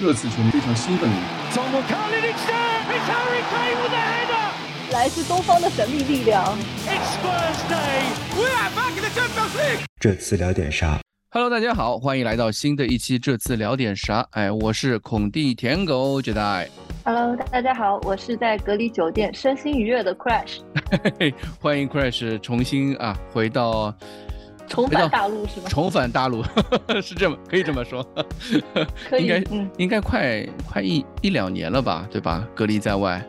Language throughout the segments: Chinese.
热刺球迷非常兴奋。来自东方的神秘力量。这次聊点啥？Hello，大家好，欢迎来到新的一期。这次聊点啥？哎，我是孔蒂舔狗 Jedi。Hello，大家好，我是在隔离酒店身心愉悦的 Crash。欢迎 Crash 重新啊回到。重返大陆是吗？重返大陆是这么可以这么说，应该应该快快一一两年了吧，对吧？隔离在外，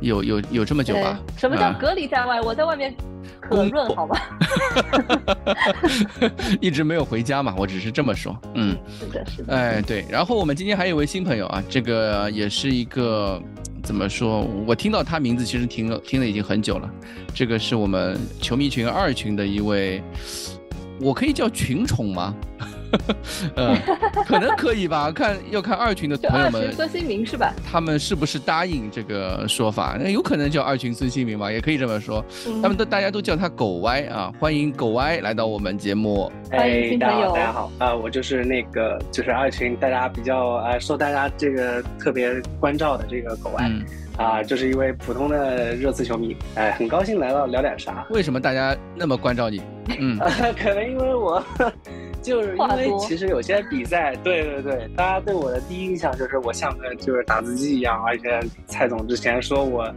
有有有这么久吧？什么叫隔离在外？我在外面可润好吧？一直没有回家嘛，我只是这么说。嗯，是的，是的。哎，对。然后我们今天还有一位新朋友啊，这个也是一个怎么说？我听到他名字其实听了听了已经很久了。这个是我们球迷群二群的一位。我可以叫群宠吗？呃，可能可以吧，看要看二群的朋友们。孙兴民是吧？他们是不是答应这个说法？那有可能叫二群孙兴民吧，也可以这么说。他们都大家都叫他狗歪啊，欢迎狗歪来到我们节目。欢迎新朋友，大家好啊，我就是那个就是二群大家比较呃受大家这个特别关照的这个狗歪。啊，就是一位普通的热刺球迷，哎，很高兴来到聊点啥？为什么大家那么关照你？嗯，可能因为我，就是因为其实有些比赛，对对对，大家对我的第一印象就是我像个就是打字机一样，而且蔡总之前说我，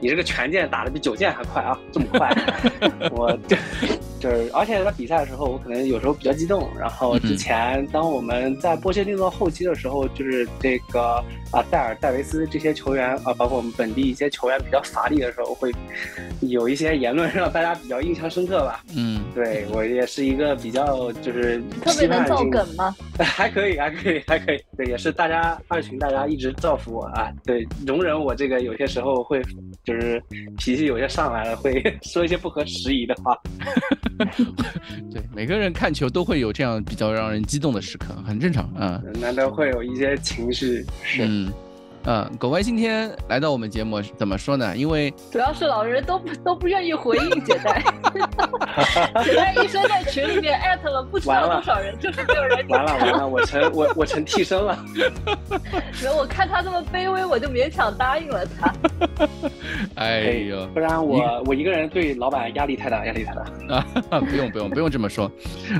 你这个拳键打的比九键还快啊，这么快，我就就是，而且在比赛的时候，我可能有时候比较激动，然后之前当我们在波切蒂诺后期的时候，就是这个。啊，戴尔、戴维斯这些球员啊，包括我们本地一些球员比较乏力的时候，会有一些言论让大家比较印象深刻吧？嗯，对我也是一个比较就是特别能造梗吗？还可以，还可以，还可以。对，也是大家二群，大家一直造福我啊。对，容忍我这个有些时候会就是脾气有些上来了，会 说一些不合时宜的话。对，每个人看球都会有这样比较让人激动的时刻，很正常啊。难得会有一些情绪是。嗯，嗯，狗歪今天来到我们节目怎么说呢？因为主要是老人都不都不愿意回应姐代，姐代医生在群里面艾特了不知道多少人，就是没有人。完了完了，我成我我成替身了。没有，我看他这么卑微，我就勉强答应了他。哎呦，不然我我一个人对老板压力太大，压力太大 啊！不用不用不用这么说。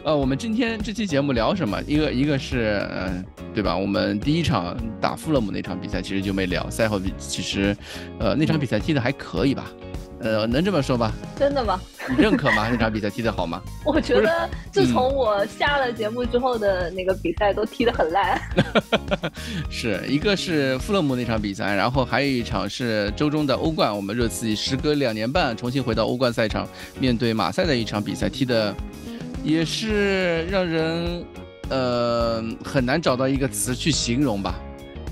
呃，我们今天这期节目聊什么？一个一个是嗯，对吧？我们第一场打富勒姆那场比赛其实就没聊，赛后比其实，呃，那场比赛踢的还可以吧？呃，能这么说吧？真的吗？你认可吗？那场比赛踢得好吗？我觉得自从我下了节目之后的那个比赛都踢得很烂。是一个是富勒姆那场比赛，然后还有一场是周中的欧冠，我们热刺时隔两年半重新回到欧冠赛场，面对马赛的一场比赛，踢的也是让人呃很难找到一个词去形容吧。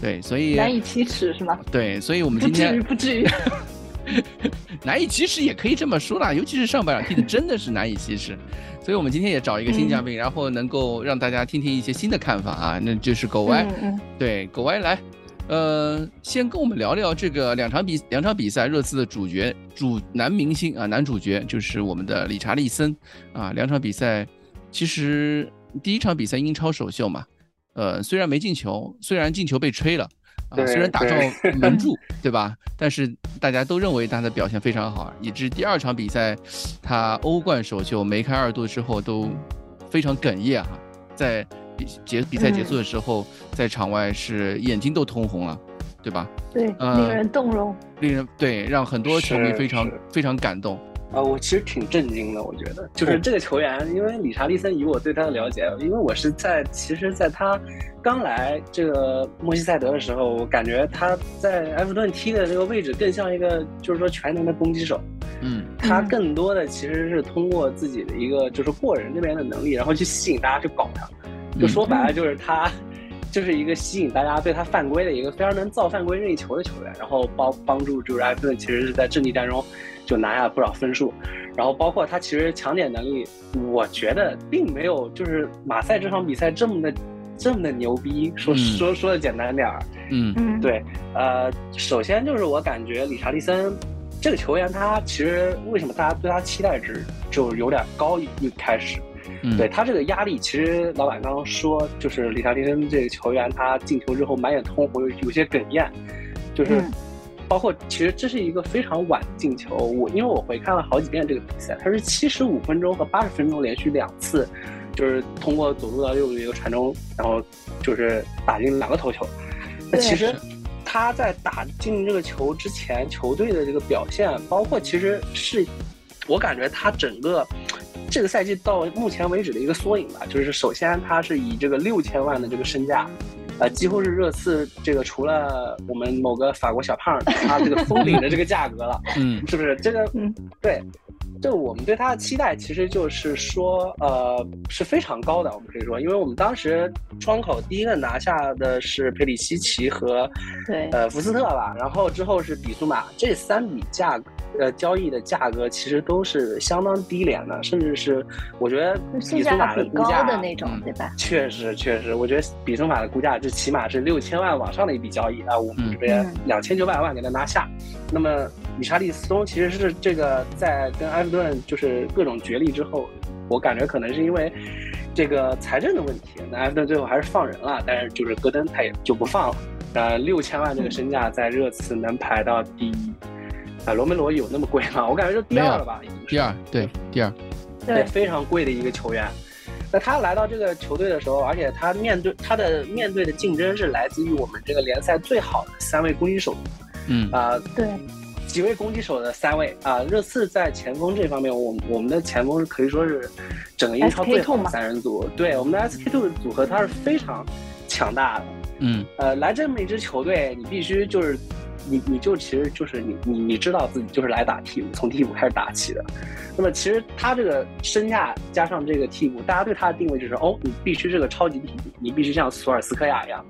对，所以难以启齿是吗？对，所以我们今天不至于。不至于 难以启齿也可以这么说啦，尤其是上半场踢的真的是难以启齿，所以我们今天也找一个新嘉宾，然后能够让大家听听一些新的看法啊，那就是狗歪，对，狗歪来，呃，先跟我们聊聊这个两场比两场比赛热刺的主角主男明星啊，男主角就是我们的理查利森啊，两场比赛其实第一场比赛英超首秀嘛，呃，虽然没进球，虽然进球被吹了。啊，虽然打中 门柱，对吧？但是大家都认为他的表现非常好，以致第二场比赛，他欧冠首秀梅开二度之后都非常哽咽哈，在比结比赛结束的时候，在场外是眼睛都通红了，对吧？对，令人动容，令人对让很多球迷非常非常感动。啊，我其实挺震惊的，我觉得。就是这个球员，因为理查利森，以我对他的了解，因为我是在其实，在他刚来这个莫西塞德的时候，我感觉他在埃弗顿踢的这个位置更像一个就是说全能的攻击手，嗯，他更多的其实是通过自己的一个就是过人这边的能力，然后去吸引大家去搞他，就说白了就是他就是一个吸引大家对他犯规的一个非常能造犯规任意球的球员，然后帮帮助就是埃弗顿其实是在阵地战中。就拿下了不少分数，然后包括他其实抢点能力，我觉得并没有就是马赛这场比赛这么的这么的牛逼。说说说的简单点儿，嗯嗯，对，呃，首先就是我感觉理查利森这个球员，他其实为什么大家对他期待值就有点高？一开始，对他这个压力，其实老板刚刚说，就是理查利森这个球员，他进球之后满眼通红，有有些哽咽，就是包括其实这是一个非常晚进球。我因为我回看了好几遍这个比赛，他是七十五分钟和八十分钟连续两次，就是通过左路到右路一个传中，然后就是打进两个头球。那其实。他在打进这个球之前，球队的这个表现，包括其实是，我感觉他整个这个赛季到目前为止的一个缩影吧。就是首先，他是以这个六千万的这个身价，呃，几乎是热刺这个除了我们某个法国小胖他这个封顶的这个价格了，嗯，是不是？这个，嗯，对。就我们对他的期待，其实就是说，呃，是非常高的。我们可以说，因为我们当时窗口第一个拿下的是佩里西奇和，对，呃，福斯特吧，然后之后是比苏马，这三笔价格，呃，交易的价格其实都是相当低廉的，甚至是我觉得比苏马的估价的那种，对吧？确实，确实，我觉得比苏马的估价这起码是六千万往上的一笔交易啊，我们这边两千九百万给他拿下，那么。理查利斯松其实是这个在跟埃弗顿就是各种角力之后，我感觉可能是因为这个财政的问题，那埃弗顿最后还是放人了，但是就是戈登他也就不放了。呃，六千万这个身价在热刺能排到第一，啊，罗梅罗有那么贵吗？我感觉就第二了吧，第二，对，第二，对，非常贵的一个球员。那他来到这个球队的时候，而且他面对他的面对的竞争是来自于我们这个联赛最好的三位攻击手，嗯啊，对。几位攻击手的三位啊，热刺在前锋这方面，我我们的前锋可以说是整个英超最好的三人组。对，我们的 SK two 组合它是非常强大的。嗯，呃，来这么一支球队，你必须就是你你就其实就是你你你知道自己就是来打替补，从替补开始打起的。那么其实他这个身价加上这个替补，大家对他的定位就是哦，你必须是个超级替补，你必须像索尔斯克亚一样。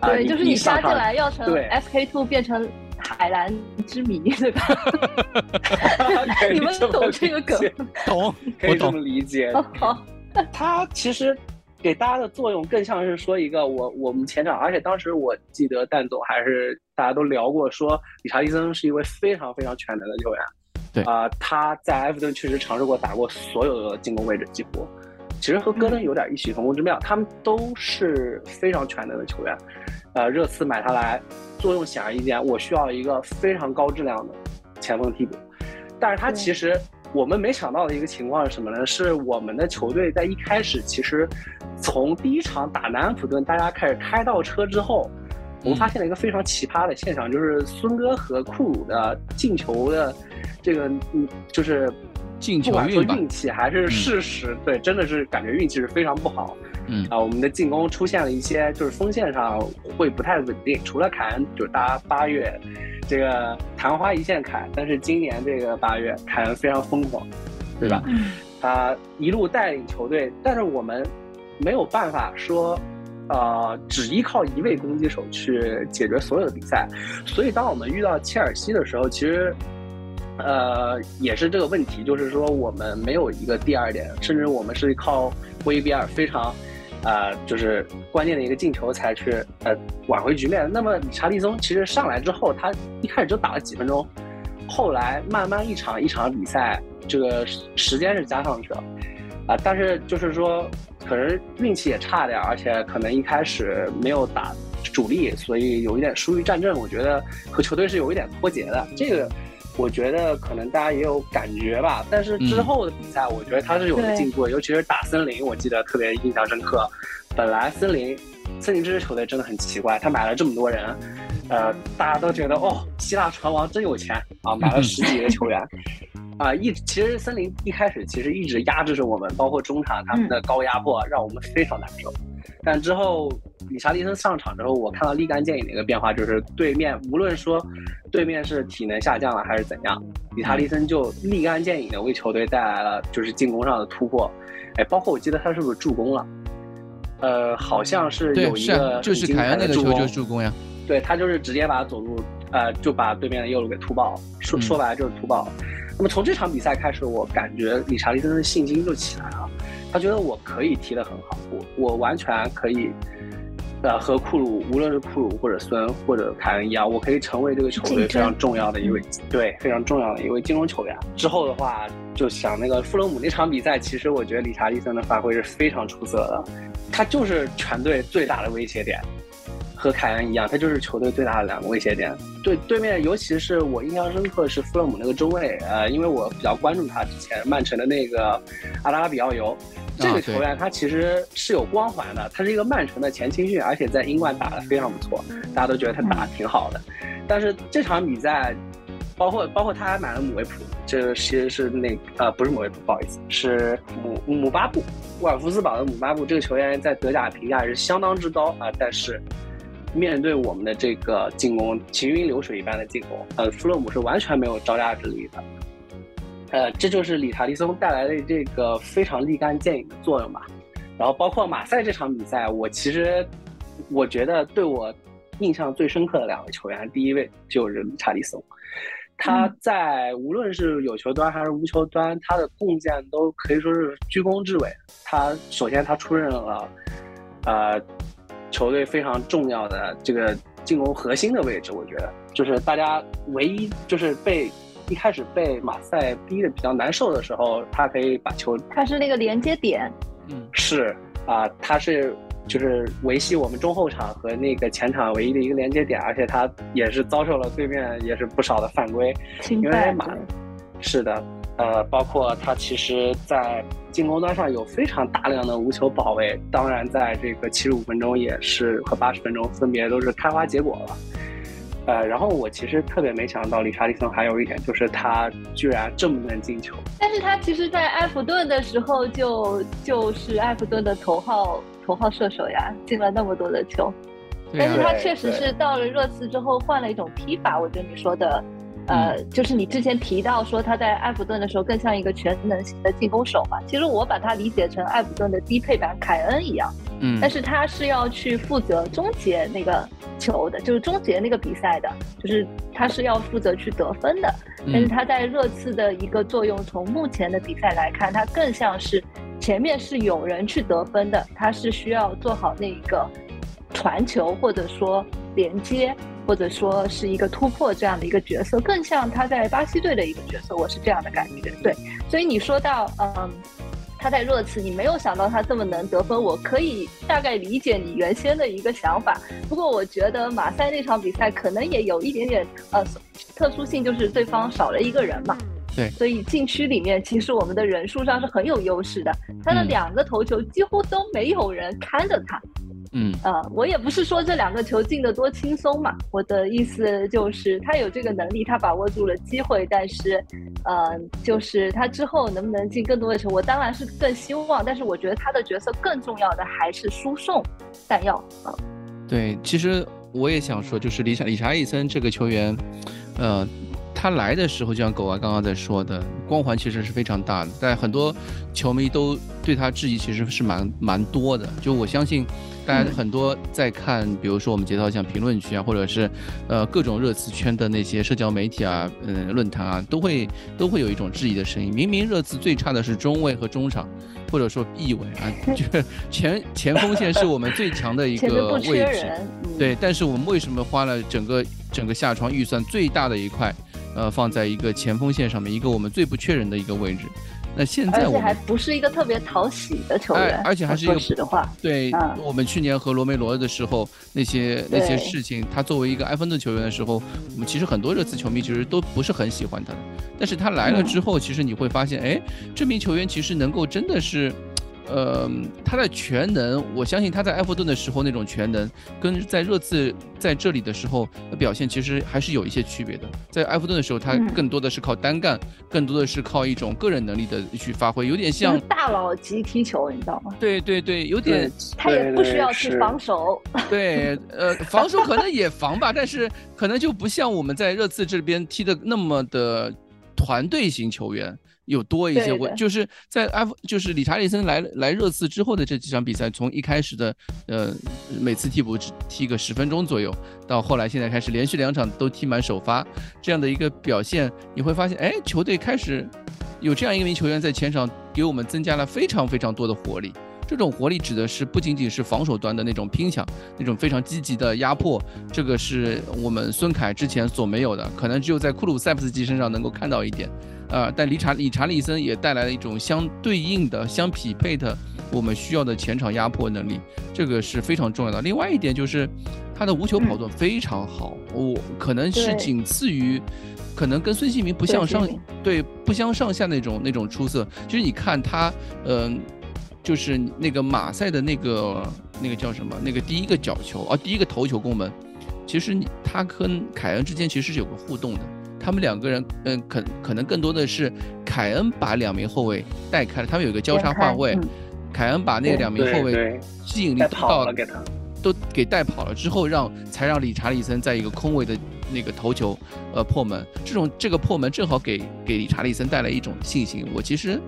对，就是你杀进来要成 SK two 变成。海蓝之谜，对吧？你们懂这个梗？懂，可以这么理解。好，他其实给大家的作用更像是说一个我我们前场，而且当时我记得蛋总还是大家都聊过，说理查利森是一位非常非常全能的球员。对啊，他在埃弗顿确实尝试过打过所有的进攻位置，几乎其实和戈登有点异曲同工之妙，他们都是非常全能的球员。呃，热刺买他来。作用显而易见，我需要一个非常高质量的前锋替补。但是他其实我们没想到的一个情况是什么呢？是我们的球队在一开始其实从第一场打南安普顿，大家开始开倒车之后，我们发现了一个非常奇葩的现象，就是孙哥和库鲁的进球的这个嗯，就是进球运气还是事实，对，真的是感觉运气是非常不好。嗯啊，我们的进攻出现了一些，就是锋线上会不太稳定。除了凯恩，就是大家八月这个昙花一现凯，但是今年这个八月凯恩非常疯狂，对吧？他一路带领球队，但是我们没有办法说，呃，只依靠一位攻击手去解决所有的比赛。所以当我们遇到切尔西的时候，其实呃也是这个问题，就是说我们没有一个第二点，甚至我们是靠威比尔非常。呃，就是关键的一个进球才去呃挽回局面。那么理查利松其实上来之后，他一开始就打了几分钟，后来慢慢一场一场比赛，这个时间是加上去了啊。但是就是说，可能运气也差点，而且可能一开始没有打主力，所以有一点疏于战阵。我觉得和球队是有一点脱节的。这个。我觉得可能大家也有感觉吧，但是之后的比赛，我觉得他是有了进步，尤其是打森林，我记得特别印象深刻。本来森林，森林这支球队真的很奇怪，他买了这么多人，呃，大家都觉得哦，希腊船王真有钱啊，买了 十几个球员，啊，一其实森林一开始其实一直压制着我们，包括中场他们的高压迫，让我们非常难受。但之后，理查利森上场之后，我看到立竿见影的一个变化，就是对面无论说对面是体能下降了还是怎样，理查利森就立竿见影的为球队带来了就是进攻上的突破。哎，包括我记得他是不是助攻了？呃，好像是有一个就是凯恩那个球就是助攻呀。对他就是直接把左路呃就把对面的右路给突爆，说说白了就是突爆。那么从这场比赛开始，我感觉理查利森的信心就起来了。他觉得我可以踢得很好，我我完全可以，呃，和库鲁，无论是库鲁或者孙或者凯恩一样，我可以成为这个球队非常重要的一位，对，非常重要的一位进攻球员。之后的话，就想那个富勒姆那场比赛，其实我觉得理查利森的发挥是非常出色的，他就是全队最大的威胁点，和凯恩一样，他就是球队最大的两个威胁点。对对面，尤其是我印象深刻是富勒姆那个中卫，呃，因为我比较关注他之前曼城的那个阿拉比奥尤。这个球员他其实是有光环的，他是一个曼城的前青训，而且在英冠打得非常不错，大家都觉得他打得挺好的。但是这场比赛，包括包括他还买了姆维普，这其实是那呃不是姆维普，不好意思，是姆姆巴布，沃尔夫斯堡的姆巴布。这个球员在德甲评价是相当之高啊，但是面对我们的这个进攻，行云流水一般的进攻，呃，弗洛姆是完全没有招架之力的。呃，这就是理查利松带来的这个非常立竿见影的作用吧。然后包括马赛这场比赛，我其实我觉得对我印象最深刻的两位球员，第一位就是理查利松，他在无论是有球端还是无球端，他的贡献都可以说是居功至伟。他首先他出任了呃球队非常重要的这个进攻核心的位置，我觉得就是大家唯一就是被。一开始被马赛逼的比较难受的时候，他可以把球，他是那个连接点，嗯，是啊，他是就是维系我们中后场和那个前场唯一的一个连接点，而且他也是遭受了对面也是不少的犯规，因为马是的，呃，包括他其实在进攻端上有非常大量的无球保卫，当然在这个七十五分钟也是和八十分钟分别都是开花结果了。呃，然后我其实特别没想到，理查利森还有一点就是他居然这么能进球。但是他其实，在埃弗顿的时候就就是埃弗顿的头号头号射手呀，进了那么多的球。但是他确实是到了热刺之后换了一种踢法。我觉得你说的，呃，就是你之前提到说他在埃弗顿的时候更像一个全能型的进攻手嘛。其实我把他理解成埃弗顿的低配版凯恩一样。嗯。但是他是要去负责终结那个。球的，就是终结那个比赛的，就是他是要负责去得分的，但是他在热刺的一个作用，从目前的比赛来看，他更像是前面是有人去得分的，他是需要做好那一个传球或者说连接或者说是一个突破这样的一个角色，更像他在巴西队的一个角色，我是这样的感觉。对，所以你说到嗯。他在热刺，你没有想到他这么能得分，我可以大概理解你原先的一个想法。不过我觉得马赛那场比赛可能也有一点点呃特殊性，就是对方少了一个人嘛。对，所以禁区里面其实我们的人数上是很有优势的。他的两个头球几乎都没有人看着他。嗯呃，我也不是说这两个球进的多轻松嘛，我的意思就是他有这个能力，他把握住了机会，但是，呃，就是他之后能不能进更多的球，我当然是更希望，但是我觉得他的角色更重要的还是输送弹药啊。对，其实我也想说，就是理查理查利森这个球员，呃。他来的时候，就像狗娃刚刚在说的，光环其实是非常大的，但很多球迷都对他质疑，其实是蛮蛮多的。就我相信，大家很多在看，比如说我们节操像评论区啊，或者是呃各种热词圈的那些社交媒体啊，嗯论坛啊，都会都会有一种质疑的声音。明明热刺最差的是中卫和中场，或者说翼卫啊，就是前前锋线是我们最强的一个位置，对。但是我们为什么花了整个整个下窗预算最大的一块？呃，放在一个前锋线上面，一个我们最不缺人的一个位置。那现在，而且还不是一个特别讨喜的球员，而且还是一个实话。对，我们去年和罗梅罗的时候，那些那些事情，他作为一个埃弗顿球员的时候，我们其实很多热刺球迷其实都不是很喜欢他的。但是他来了之后，其实你会发现，哎，这名球员其实能够真的是。呃，他的全能，我相信他在埃弗顿的时候那种全能，跟在热刺在这里的时候的表现其实还是有一些区别的。在埃弗顿的时候，他更多的是靠单干，更多的是靠一种个人能力的去发挥，有点像大佬级踢球，你知道吗？对对对，有点。他也不需要去防守。对，呃，防守可能也防吧，但是可能就不像我们在热刺这边踢的那么的团队型球员。有多一些，我就是在埃，就是理查利森来来热刺之后的这几场比赛，从一开始的呃每次替补只踢个十分钟左右，到后来现在开始连续两场都踢满首发这样的一个表现，你会发现，哎，球队开始有这样一名球员在前场给我们增加了非常非常多的活力。这种活力指的是不仅仅是防守端的那种拼抢，那种非常积极的压迫，这个是我们孙凯之前所没有的，可能只有在库鲁塞夫斯基身上能够看到一点。呃，但理查理查利森也带来了一种相对应的、相匹配的我们需要的前场压迫能力，这个是非常重要的。另外一点就是他的无球跑动非常好，我可能是仅次于，可能跟孙兴民不相上，对不相上下那种那种出色。其实你看他，嗯，就是那个马赛的那个那个叫什么？那个第一个角球啊，第一个头球攻门，其实他跟凯恩之间其实是有个互动的。他们两个人，嗯，可可能更多的是凯恩把两名后卫带开了，他们有一个交叉换位，凯恩把那两名后卫吸引力都到了，给他都给带跑了之后，让才让理查利森在一个空位的那个头球，呃，破门。这种这个破门正好给给理查利森带来一种信心。我其实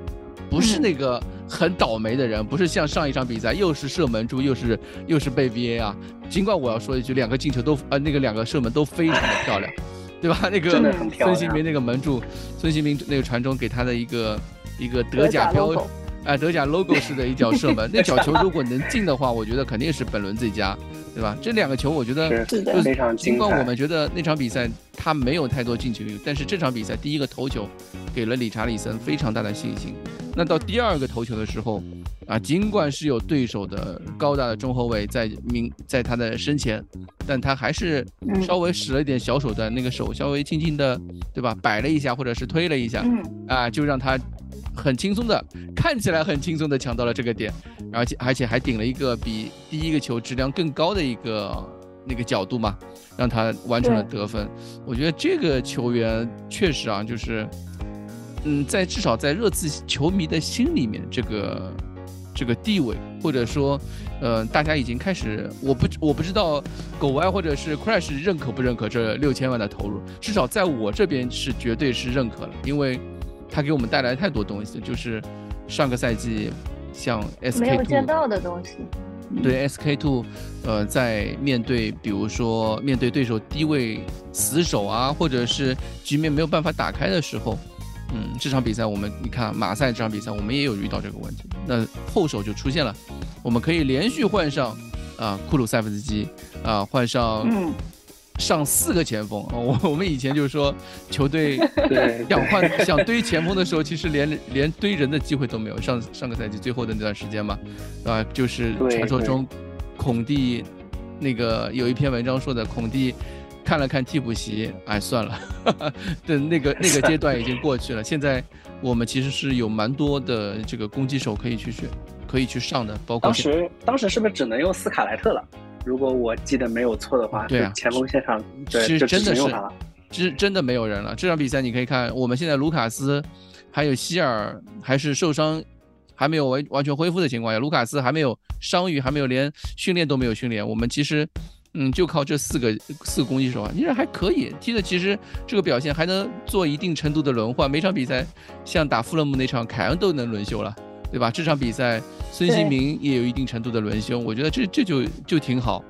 不是那个很倒霉的人，不是像上一场比赛又是射门柱，又是又是被 VA 啊。尽管我要说一句，两个进球都呃那个两个射门都非常的漂亮。对吧？那个孙兴民那个门柱，孙兴民那个传中给他的一个一个德甲标，哎，德甲 logo 式的一脚射门，那脚球如果能进的话，我觉得肯定是本轮最佳，对吧？这两个球我觉得是非常尽管我们觉得那场比赛他没有太多进球率，但是这场比赛第一个头球给了理查里森非常大的信心。那到第二个头球的时候。啊，尽管是有对手的高大的中后卫在明在他的身前，但他还是稍微使了一点小手段，那个手稍微轻轻的，对吧？摆了一下，或者是推了一下，啊，就让他很轻松的，看起来很轻松的抢到了这个点，而且而且还顶了一个比第一个球质量更高的一个那个角度嘛，让他完成了得分。我觉得这个球员确实啊，就是，嗯，在至少在热刺球迷的心里面，这个。这个地位，或者说，呃，大家已经开始，我不我不知道狗歪或者是 Crash 认可不认可这六千万的投入，至少在我这边是绝对是认可了，因为他给我们带来太多东西，就是上个赛季像 SK 没有见到的东西，对 SK two，呃，在面对比如说面对对手低位死守啊，或者是局面没有办法打开的时候。嗯，这场比赛我们你看马赛这场比赛我们也有遇到这个问题，那后手就出现了，我们可以连续换上啊库鲁塞夫斯基啊换上上四个前锋，我我们以前就是说球队想换 想堆前锋的时候，其实连连堆人的机会都没有。上上个赛季最后的那段时间嘛，啊就是传说中孔蒂那个有一篇文章说的孔蒂。看了看替补席，哎，算了，的那个那个阶段已经过去了。现在我们其实是有蛮多的这个攻击手可以去选，可以去上的。包括当时当时是不是只能用斯卡莱特了？如果我记得没有错的话，对啊，前锋线上其实真的是，真真的没有人了。这场比赛你可以看，我们现在卢卡斯还有希尔还是受伤，还没有完完全恢复的情况下，卢卡斯还没有伤愈，还没有连训练都没有训练。我们其实。嗯，就靠这四个四个攻击手啊，其实还可以踢的。其实这个表现还能做一定程度的轮换。每场比赛，像打富勒姆那场，凯恩都能轮休了，对吧？这场比赛，孙兴民也有一定程度的轮休。我觉得这这就就挺好，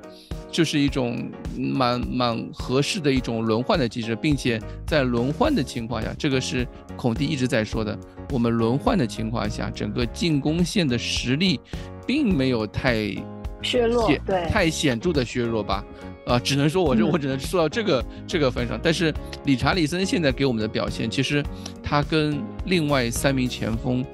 就是一种蛮蛮合适的一种轮换的机制，并且在轮换的情况下，这个是孔蒂一直在说的。我们轮换的情况下，整个进攻线的实力并没有太。削弱对太显著的削弱吧，啊，只能说我这我只能说到这个这个份上。但是理查利森现在给我们的表现，其实他跟另外三名前锋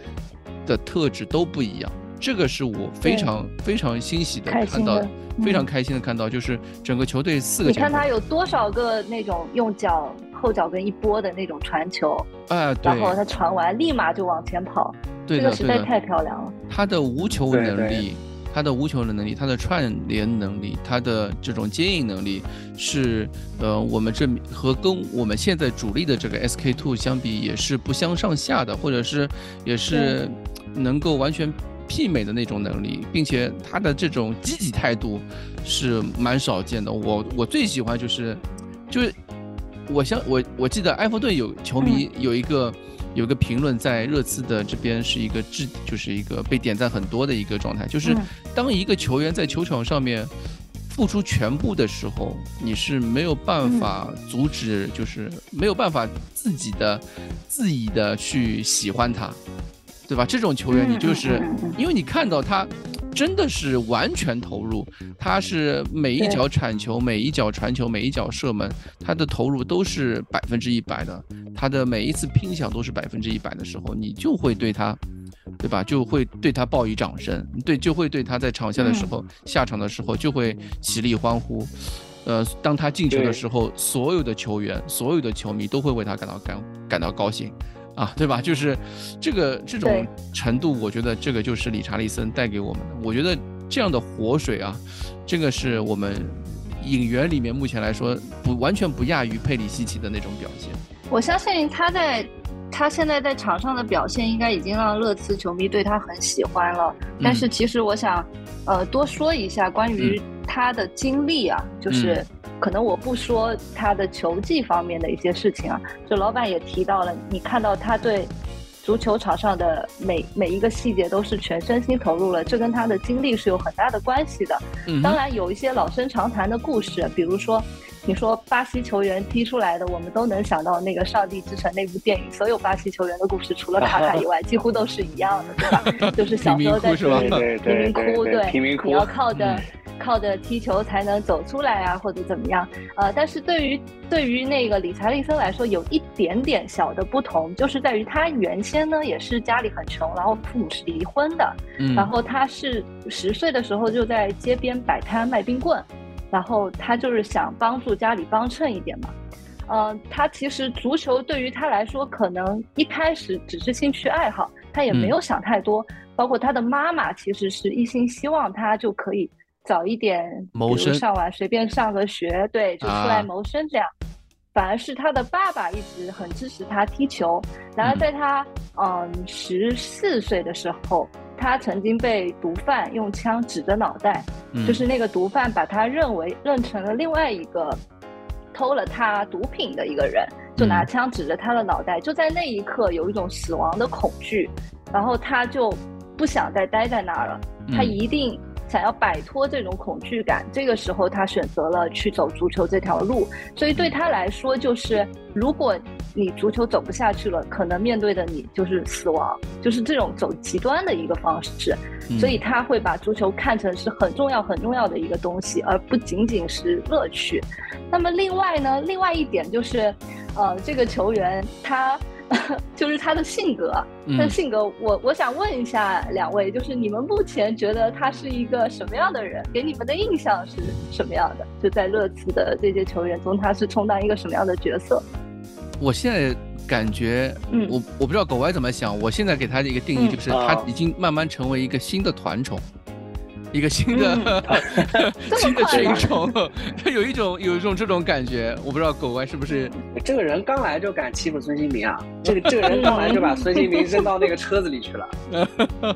的特质都不一样，这个是我非常非常欣喜的看到，非常开心的看到，就是整个球队四个。你看他有多少个那种用脚后脚跟一拨的那种传球，啊，然后他传完立马就往前跑，这个实在太漂亮了。他的无球能力。他的无球的能力，他的串联能力，他的这种接应能力，是呃，我们这和跟我们现在主力的这个 SK two 相比，也是不相上下的，或者是也是能够完全媲美的那种能力，并且他的这种积极态度是蛮少见的。我我最喜欢就是，就是我相我我记得埃弗顿有球迷有一个。有一个评论在热刺的这边是一个质，就是一个被点赞很多的一个状态，就是当一个球员在球场上面付出全部的时候，你是没有办法阻止，就是没有办法自己的自己的去喜欢他。对吧？这种球员你就是因为你看到他。真的是完全投入，他是每一脚铲球、每一脚传球、每一脚射门，他的投入都是百分之一百的，他的每一次拼抢都是百分之一百的时候，你就会对他，对吧？就会对他报以掌声，对，就会对他在场下的时候、下场的时候就会起立欢呼。呃，当他进球的时候，所有的球员、所有的球迷都会为他感到感感到高兴。啊，对吧？就是这个这种程度，我觉得这个就是理查利森带给我们的。我觉得这样的活水啊，这个是我们影员里面目前来说不完全不亚于佩里西奇的那种表现。我相信他在他现在在场上的表现，应该已经让热刺球迷对他很喜欢了。但是其实我想，呃，多说一下关于他的经历啊，就是。可能我不说他的球技方面的一些事情啊，就老板也提到了，你看到他对足球场上的每每一个细节都是全身心投入了，这跟他的经历是有很大的关系的。当然有一些老生常谈的故事，比如说你说巴西球员踢出来的，我们都能想到那个《上帝之城》那部电影，所有巴西球员的故事除了卡卡以外，几乎都是一样的，对吧？就是小时候在贫民窟，对，你要靠着。靠着踢球才能走出来啊，或者怎么样？呃，但是对于对于那个理查利森来说，有一点点小的不同，就是在于他原先呢也是家里很穷，然后父母是离婚的，嗯然后他是十岁的时候就在街边摆摊卖冰棍，然后他就是想帮助家里帮衬一点嘛。呃，他其实足球对于他来说，可能一开始只是兴趣爱好，他也没有想太多。包括他的妈妈其实是一心希望他就可以。早一点，谋生上完随便上个学，对，就出来谋生这样。反而是他的爸爸一直很支持他踢球。然而在他嗯十四岁的时候，他曾经被毒贩用枪指着脑袋，就是那个毒贩把他认为认成了另外一个偷了他毒品的一个人，就拿枪指着他的脑袋。就在那一刻，有一种死亡的恐惧，然后他就不想再待在那儿了，他一定。想要摆脱这种恐惧感，这个时候他选择了去走足球这条路。所以对他来说，就是如果你足球走不下去了，可能面对的你就是死亡，就是这种走极端的一个方式。所以他会把足球看成是很重要、很重要的一个东西，而不仅仅是乐趣。那么另外呢，另外一点就是，呃，这个球员他。就是他的性格，他的性格，我我想问一下两位，就是你们目前觉得他是一个什么样的人？给你们的印象是什么样的？就在热刺的这些球员中，他是充当一个什么样的角色？我现在感觉，嗯，我我不知道狗歪怎么想，我现在给他的一个定义就是，他已经慢慢成为一个新的团宠。一个新的 新的群宠，他 有一种有一种这种感觉，我不知道狗歪是不是 这个人刚来就敢欺负孙兴民啊？这个这个人刚来就把孙兴民扔到那个车子里去了，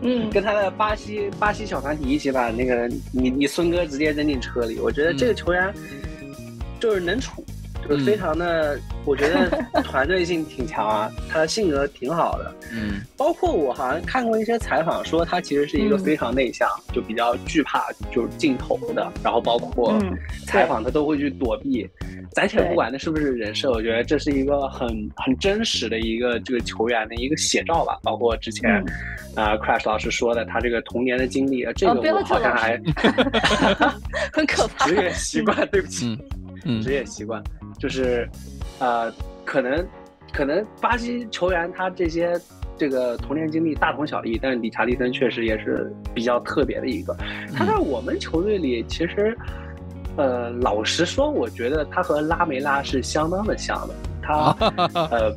嗯，跟他的巴西巴西小团体一起把那个你你孙哥直接扔进车里。我觉得这个球员就是能处。就是非常的，我觉得 团队性挺强啊，他的性格挺好的，嗯，包括我好像看过一些采访，说他其实是一个非常内向，就比较惧怕就是镜头的，然后包括采访他都会去躲避，暂且不管那是不是人设，我觉得这是一个很很真实的一个这个球员的一个写照吧。包括之前啊，Crash 老师说的他这个童年的经历，这个我好像还 很可怕，职业习惯，对不起，嗯，职业习惯。就是，呃，可能，可能巴西球员他这些这个童年经历大同小异，但是理查利森确实也是比较特别的一个。他在我们球队里，其实，呃，老实说，我觉得他和拉梅拉是相当的像的。他，呃，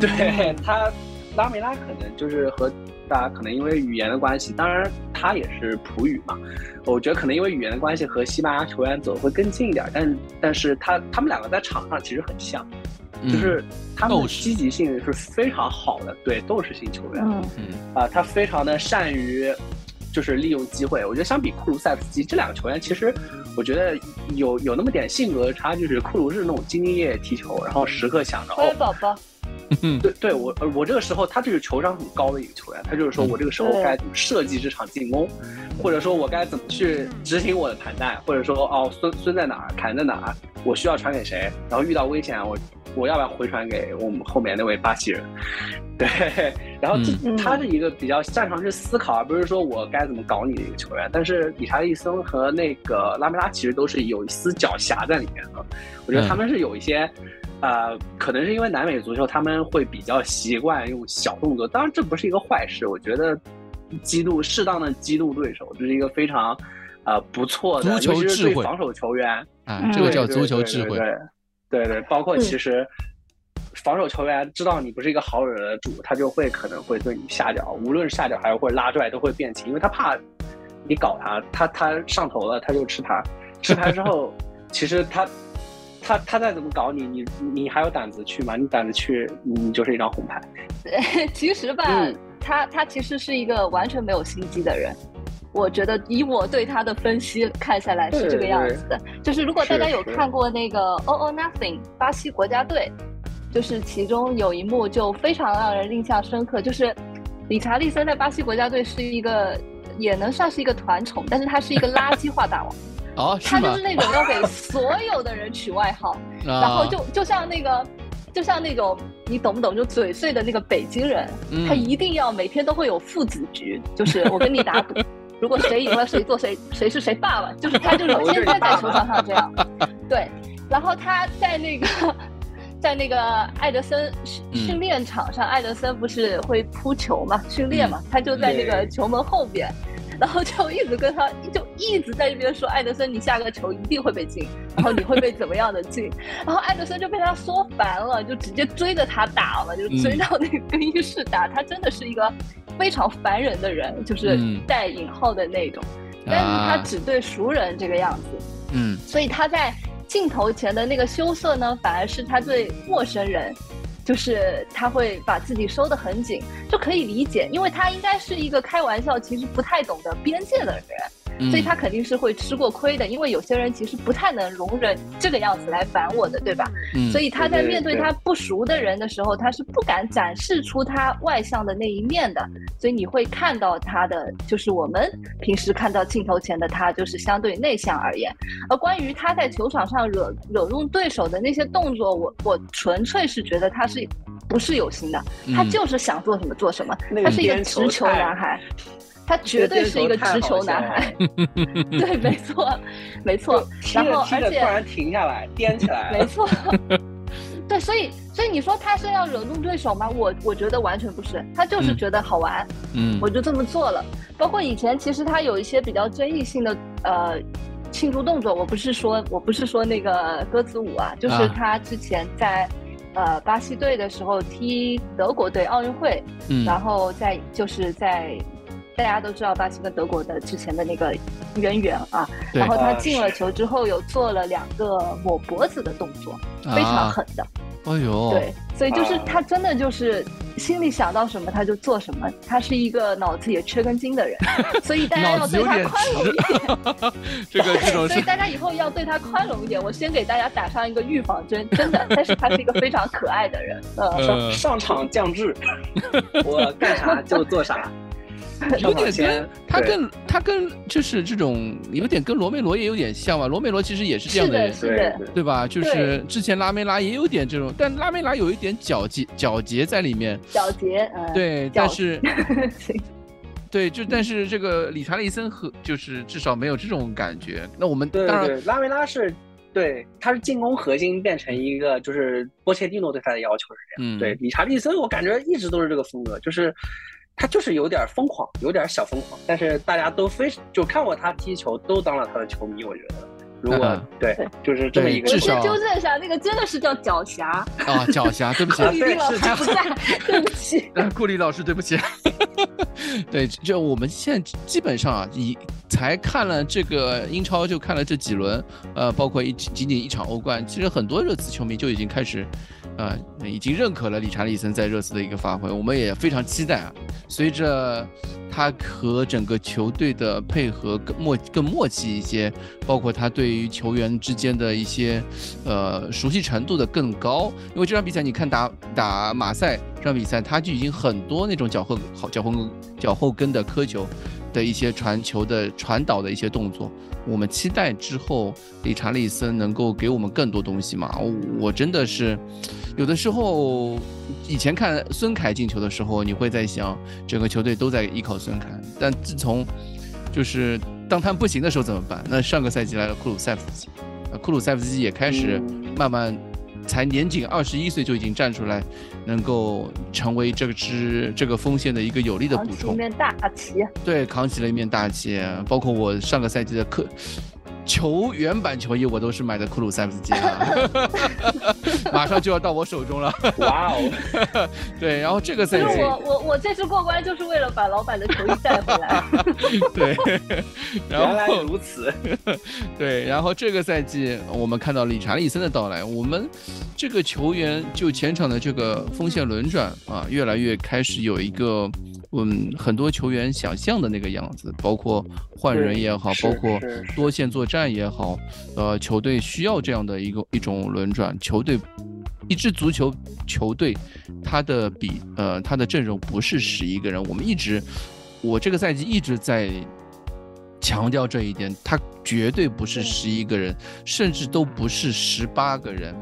对他，拉梅拉可能就是和。大家可能因为语言的关系，当然他也是葡语嘛，我觉得可能因为语言的关系和西班牙球员走会更近一点，但但是他他们两个在场上其实很像，就是他们积极性是非常好的，对斗士型球员，嗯。啊，他非常的善于就是利用机会，我觉得相比库卢塞夫斯基这两个球员，其实我觉得有有那么点性格差，就是库卢是那种兢兢业业踢球，然后时刻想着哦，宝宝。对对，我我这个时候他就是球商很高的一个球员，他就是说我这个时候该怎么设计这场进攻，或者说我该怎么去执行我的盘带，或者说哦孙孙在哪儿，凯在哪儿，我需要传给谁，然后遇到危险我我要不要回传给我们后面那位巴西人？对，然后这他是一个比较擅长去思考，而不是说我该怎么搞你的一个球员。但是理查利森和那个拉梅拉其实都是有一丝狡黠在里面的。我觉得他们是有一些，呃，可能是因为南美足球他们会比较习惯用小动作，当然这不是一个坏事。我觉得激怒适当的激怒对手，这是一个非常呃不错的，足球智慧。防守球员啊，这个叫足球智慧。对对，包括其实。防守球员知道你不是一个好惹的主，他就会可能会对你下脚，无论是下脚还是或者拉拽都会变形，因为他怕你搞他，他他上头了他就吃他，吃他之后，其实他他他再怎么搞你，你你还有胆子去吗？你胆子去，你就是一张红牌。其实吧，他他其实是一个完全没有心机的人，我觉得以我对他的分析看下来是这个样子的，就是如果大家有看过那个 O O Nothing 巴西国家队。就是其中有一幕就非常让人印象深刻，就是理查利森在巴西国家队是一个也能算是一个团宠，但是他是一个垃圾话大王。哦，他就是那种要给所有的人取外号，然后就就像那个，就像那种你懂不懂？就嘴碎的那个北京人，他一定要每天都会有父子局，就是我跟你打赌，如果谁赢了谁做谁谁是谁爸爸，就是他就是天天在球场上这样。对，然后他在那个。在那个艾德森训训练场上，艾德森不是会扑球嘛，训练嘛，他就在那个球门后边，然后就一直跟他，就一直在这边说，艾德森，你下个球一定会被进，然后你会被怎么样的进，然后艾德森就被他说烦了，就直接追着他打了，就追到那个更衣室打。他真的是一个非常烦人的人，就是带引号的那种，但是他只对熟人这个样子，嗯，所以他在。镜头前的那个羞涩呢，反而是他对陌生人，就是他会把自己收得很紧，就可以理解，因为他应该是一个开玩笑，其实不太懂得边界的人。所以他肯定是会吃过亏的，因为有些人其实不太能容忍这个样子来烦我的，对吧？所以他在面对他不熟的人的时候，他是不敢展示出他外向的那一面的。所以你会看到他的，就是我们平时看到镜头前的他，就是相对内向而言。而关于他在球场上惹惹怒对手的那些动作，我我纯粹是觉得他是不是有心的，他就是想做什么做什么，他是一个直球男孩。他绝对是一个直球男孩，对，没错，没错。然后，而且突然停下来，颠起来，没错。对，所以，所以你说他是要惹怒对手吗？我我觉得完全不是，他就是觉得好玩，嗯，我就这么做了。包括以前，其实他有一些比较争议性的呃庆祝动作，我不是说我不是说那个鸽子舞啊，就是他之前在呃巴西队的时候踢德国队奥运会，嗯，然后在就是在。大家都知道巴西跟德国的之前的那个渊源啊，然后他进了球之后，有做了两个抹脖子的动作，非常狠的。哎呦，对，所以就是他真的就是心里想到什么他就做什么，他是一个脑子也缺根筋的人，所以大家要对他宽容一点。这个这种，所以大家以后要对他宽容一点。我先给大家打上一个预防针，真的，但是他是一个非常可爱的人。呃，上场降智，我干啥就做啥。有点跟他跟他跟就是这种有点跟罗梅罗也有点像吧？罗梅罗其实也是这样的人，对对吧？就是之前拉梅拉也有点这种，但拉梅拉有一点皎洁皎洁在里面。皎洁，嗯，对，但是 对，就但是这个理查利森和就是至少没有这种感觉。那我们当然拉梅拉是对，他是进攻核心变成一个就是波切蒂诺对他的要求是这样。对，理查利森我感觉一直都是这个风格，就是。他就是有点疯狂，有点小疯狂，但是大家都非就看过他踢球，都当了他的球迷。我觉得，如果对，就是这么一个。至少纠正一下，那个真的是叫狡黠啊！狡黠，对不起，顾丽老师不在，对不起，顾丽老师对不起。对，就我们现在基本上啊，以才看了这个英超，就看了这几轮，呃，包括一仅仅一场欧冠，其实很多热刺球迷就已经开始。呃，已经认可了理查利森在热刺的一个发挥，我们也非常期待啊。随着他和整个球队的配合更默更默契一些，包括他对于球员之间的一些呃熟悉程度的更高。因为这场比赛你看打打马赛这场比赛，他就已经很多那种脚后好脚后脚后跟的磕球。的一些传球的传导的一些动作，我们期待之后理查利森能够给我们更多东西嘛？我真的是有的时候以前看孙凯进球的时候，你会在想整个球队都在依靠孙凯，但自从就是当他们不行的时候怎么办？那上个赛季来了库鲁塞夫斯基，库鲁塞夫斯基也开始慢慢。才年仅二十一岁就已经站出来，能够成为这支这个锋线的一个有力的补充，一面大旗。对，扛起了一面大旗，包括我上个赛季的客。球原版球衣我都是买的库鲁塞夫斯基啊，马上就要到我手中了。哇哦！对，然后这个赛季我我我这次过关就是为了把老板的球衣带回来。对，原来如此。对，然后这个赛季我们看到理查利森的到来，我们这个球员就前场的这个锋线轮转啊，越来越开始有一个。嗯，很多球员想象的那个样子，包括换人也好，包括多线作战也好，呃，球队需要这样的一个一种轮转。球队一支足球球队，他的比呃他的阵容不是十一个人。我们一直，我这个赛季一直在强调这一点，他绝对不是十一个人，甚至都不是十八个人，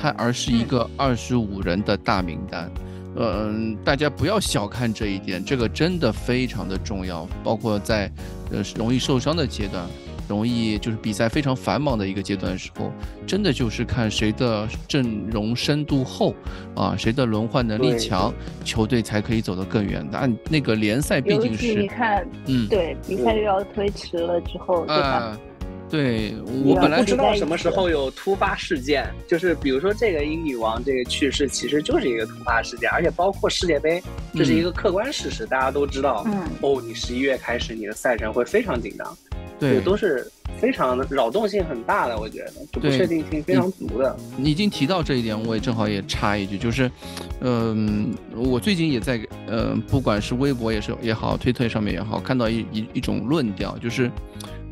他而是一个二十五人的大名单。嗯，嗯大家不要小看这一点，这个真的非常的重要。包括在呃容易受伤的阶段，容易就是比赛非常繁忙的一个阶段的时候，真的就是看谁的阵容深度厚啊，谁的轮换能力强，球队才可以走得更远。那那个联赛毕竟是你看，嗯，对，比赛又要推迟了之后，对吧？对我本来不知道什么时候有突发事件，就是比如说这个英女王这个去世，其实就是一个突发事件，而且包括世界杯，这是一个客观事实，大家都知道。嗯，哦，你十一月开始你的赛程会非常紧张，对，都是非常扰动性很大的，我觉得就不确定性非常足的。你已经提到这一点，我也正好也插一句，就是，嗯，我最近也在，嗯，不管是微博也是也好，推特上面也好，看到一一一种论调，就是。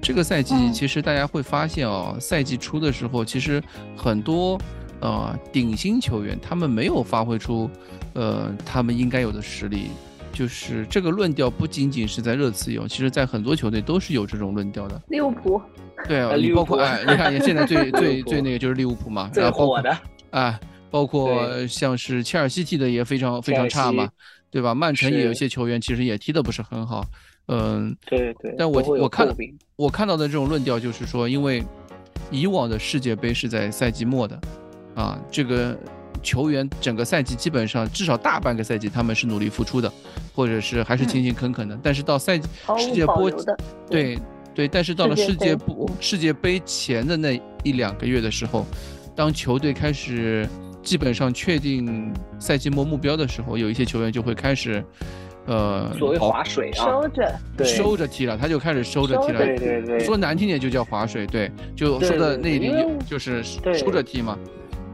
这个赛季其实大家会发现哦，赛季初的时候，其实很多呃顶薪球员他们没有发挥出呃他们应该有的实力。就是这个论调不仅仅是在热刺有，其实在很多球队都是有这种论调的。利物浦，对啊，你包括哎，你看你现在最 最最那个就是利物浦嘛，最火的啊，包括像是切尔西踢的也非常非常差嘛，对吧？曼城也有一些球员其实也踢的不是很好。嗯，对对，但我我看我看到的这种论调就是说，因为以往的世界杯是在赛季末的，啊，这个球员整个赛季基本上至少大半个赛季他们是努力付出的，或者是还是勤勤恳恳的，但是到赛季世界波，对对，但是到了世界波世界杯前的那一两个月的时候，当球队开始基本上确定赛季末目标的时候，有一些球员就会开始。呃，所谓划水啊，收着，对收着踢了，他就开始收着踢了。对对对，说难听点就叫划水，对，就说的那一点就是收着踢嘛。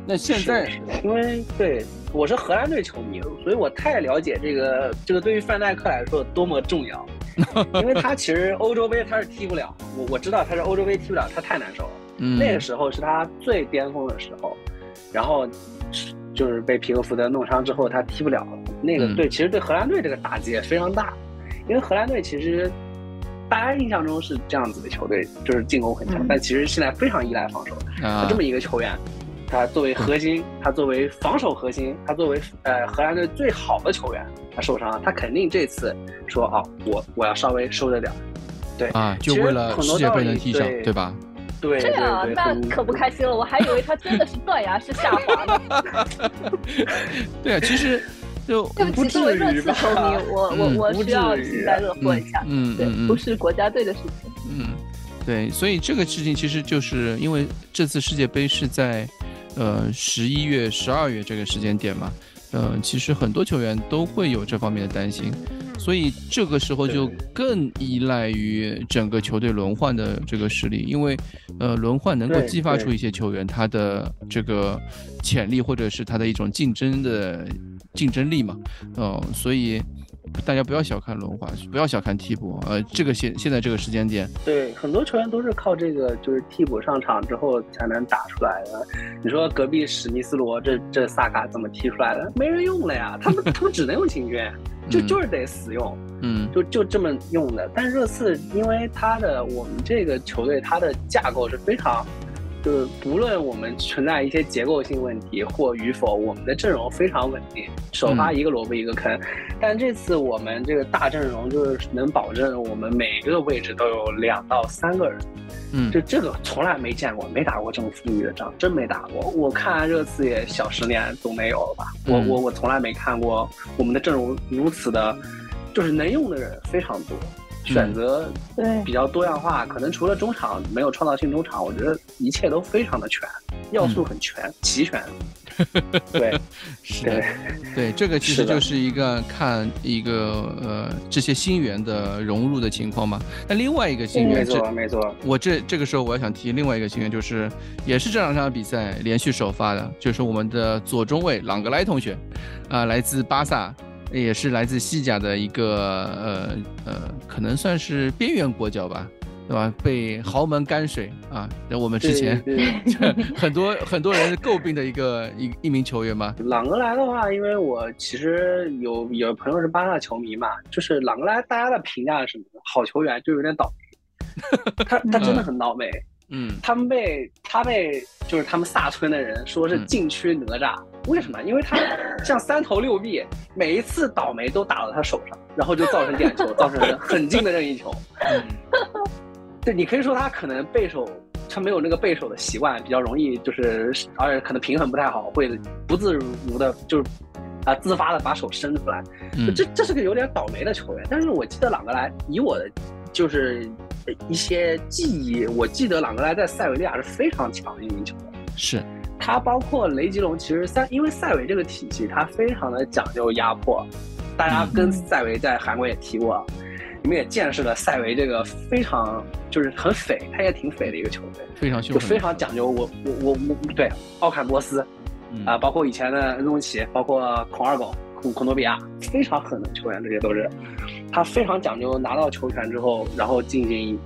那现在，因为对我是荷兰队球迷，所以我太了解这个这个对于范戴克来说多么重要，因为他其实欧洲杯他是踢不了，我我知道他是欧洲杯踢不了，他太难受了。嗯，那个时候是他最巅峰的时候，然后。就是被皮克福德弄伤之后，他踢不了了。那个对其实对荷兰队这个打击也非常大，因为荷兰队其实大家印象中是这样子的球队，就是进攻很强，但其实现在非常依赖防守。啊，这么一个球员，他作为核心，他作为防守核心，他作为呃荷兰队最好的球员，他受伤了，他肯定这次说哦，我我要稍微收着点儿。对啊，就为了世界杯能踢上，对吧？对，这样那可不开心了。我还以为他真的是断崖式下滑呢。对啊，其实就对不起，作为热刺球迷，我我我需要幸灾乐祸一下。嗯，对，不是国家队的事情。嗯，对，所以这个事情其实就是因为这次世界杯是在呃十一月、十二月这个时间点嘛。呃，其实很多球员都会有这方面的担心。所以这个时候就更依赖于整个球队轮换的这个实力，因为，呃，轮换能够激发出一些球员他的这个潜力，或者是他的一种竞争的竞争力嘛，嗯，所以大家不要小看轮换，不要小看替补，呃，这个现现在这个时间点，对，很多球员都是靠这个就是替补上场之后才能打出来的。你说隔壁史密斯罗这这萨卡怎么踢出来的？没人用了呀，他们 他们只能用秦军。就就是得死用，嗯，就就这么用的。但热刺因为他的我们这个球队，它的架构是非常。就是不论我们存在一些结构性问题或与否，我们的阵容非常稳定，首发一个萝卜一个坑。但这次我们这个大阵容就是能保证我们每个位置都有两到三个人，嗯，就这个从来没见过，没打过这么富裕的仗，真没打过。我看热刺也小十年总没有了吧？我我我从来没看过我们的阵容如此的，就是能用的人非常多。选择对比较多样化，可能除了中场没有创造性中场，我觉得一切都非常的全，要素很全，齐全。对，是的，对，这个其实就是一个看一个呃这些新援的融入的情况嘛。那另外一个新援，没错没错。我这这个时候我要想提另外一个新援，就是也是这两场比赛连续首发的，就是我们的左中卫朗格莱同学，啊，来自巴萨。也是来自西甲的一个呃呃，可能算是边缘国脚吧，对吧？被豪门干水啊，那我们之前 很多很多人诟病的一个一一名球员嘛。朗格莱的话，因为我其实有有朋友是巴萨球迷嘛，就是朗格莱大家的评价是什么？好球员就有点倒霉，他他真的很倒霉。嗯，他们被他被就是他们萨村的人说是禁区哪吒，为什么？因为他像三头六臂，每一次倒霉都打到他手上，然后就造成点球，造成很近的任意球。嗯对你可以说他可能背手，他没有那个背手的习惯，比较容易就是，而且可能平衡不太好，会不自如的，就是啊自发的把手伸出来。这这是个有点倒霉的球员。但是我记得朗格莱，以我的就是。一些记忆，我记得朗格莱在塞维利亚是非常强的一名球员。是，他包括雷吉隆，其实塞因为塞维这个体系，他非常的讲究压迫。大家跟塞维在韩国也提过，你们也见识了塞维这个非常就是很匪，他也挺匪的一个球队，非常就非常讲究。我我我我对奥坎波斯啊，包括以前的恩东奇，包括孔二狗。孔诺比亚非常狠的球员，这些都是他非常讲究拿到球权之后，然后进行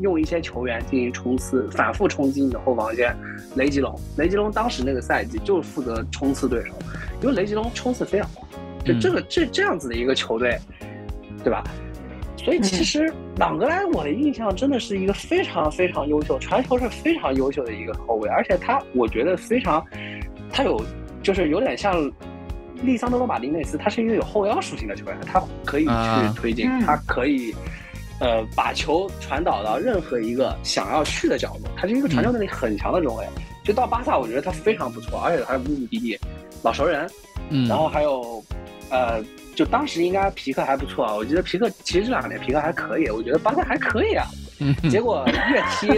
用一些球员进行冲刺，反复冲击你的后防线。雷吉隆，雷吉隆当时那个赛季就是负责冲刺对手，因为雷吉隆冲刺非常快，就这个这这样子的一个球队，对吧？所以其实朗格莱我的印象真的是一个非常非常优秀，传球是非常优秀的一个后卫，而且他我觉得非常，他有就是有点像。利桑德罗马丁内斯，他是一个有后腰属性的球员，他可以去推进，他可以，呃，把球传导到任何一个想要去的角度，他是一个传球能力很强的中卫。就到巴萨，我觉得他非常不错，而且还有目目的地，老熟人。嗯，然后还有，呃，就当时应该皮克还不错啊，我觉得皮克其实这两年皮克还可以，我觉得巴萨还可以啊。嗯，结果越踢。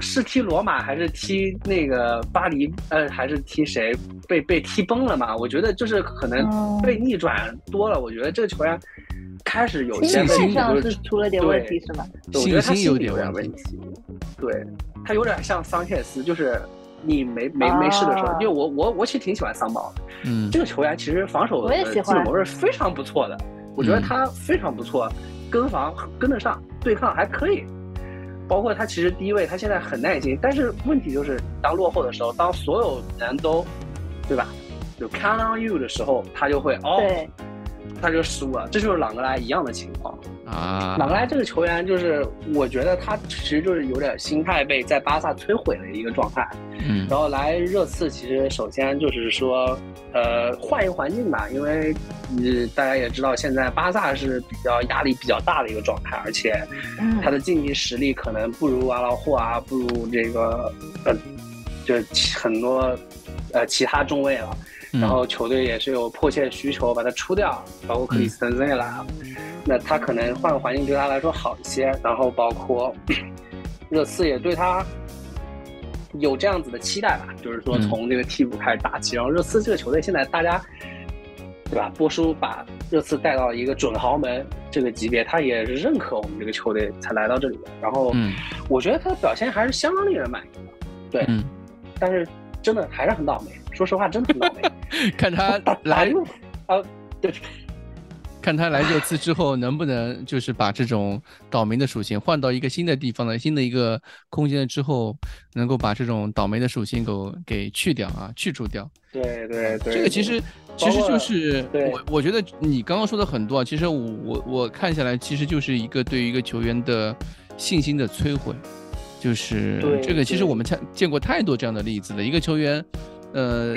是踢罗马还是踢那个巴黎？呃，还是踢谁？被被踢崩了嘛？我觉得就是可能被逆转多了。我觉得这个球员开始有些心理上是出了点问题，是吗？我觉得他有点问题。对他有点像桑切斯，就是你没没没事的时候，因为我我我其实挺喜欢桑宝的。嗯，这个球员其实防守的基本模式非常不错的，我觉得他非常不错，跟防跟得上，对抗还可以。包括他其实第一位，他现在很耐心，但是问题就是当落后的时候，当所有人都，对吧？就 count on you 的时候，他就会哦，他就输了。这就是朗格莱一样的情况啊。朗格莱这个球员就是，我觉得他其实就是有点心态被在巴萨摧毁的一个状态。嗯，然后来热刺，其实首先就是说，呃，换一个环境吧，因为，呃，大家也知道，现在巴萨是比较压力比较大的一个状态，而且，他的竞技实力可能不如阿拉霍啊，不如这个，呃，就很多，呃，其他中卫了。然后球队也是有迫切需求把他出掉，包括克里斯滕森也来了，那他可能换个环境对他来说好一些。然后包括 热刺也对他。有这样子的期待吧，就是说从这个替补开始打起，然后热刺这个球队现在大家，对吧？波叔把热刺带到一个准豪门这个级别，他也是认可我们这个球队才来到这里的。然后，我觉得他的表现还是相当令人满意的，对。但是真的还是很倒霉，说实话真的很倒霉。看他 来，啊，对。看他来热刺之后能不能就是把这种倒霉的属性换到一个新的地方的新的一个空间之后，能够把这种倒霉的属性给给去掉啊，去除掉。对对对，这个其实其实就是我我觉得你刚刚说的很多啊，其实我我我看下来，其实就是一个对于一个球员的信心的摧毁，就是这个。其实我们见见过太多这样的例子了。一个球员，呃，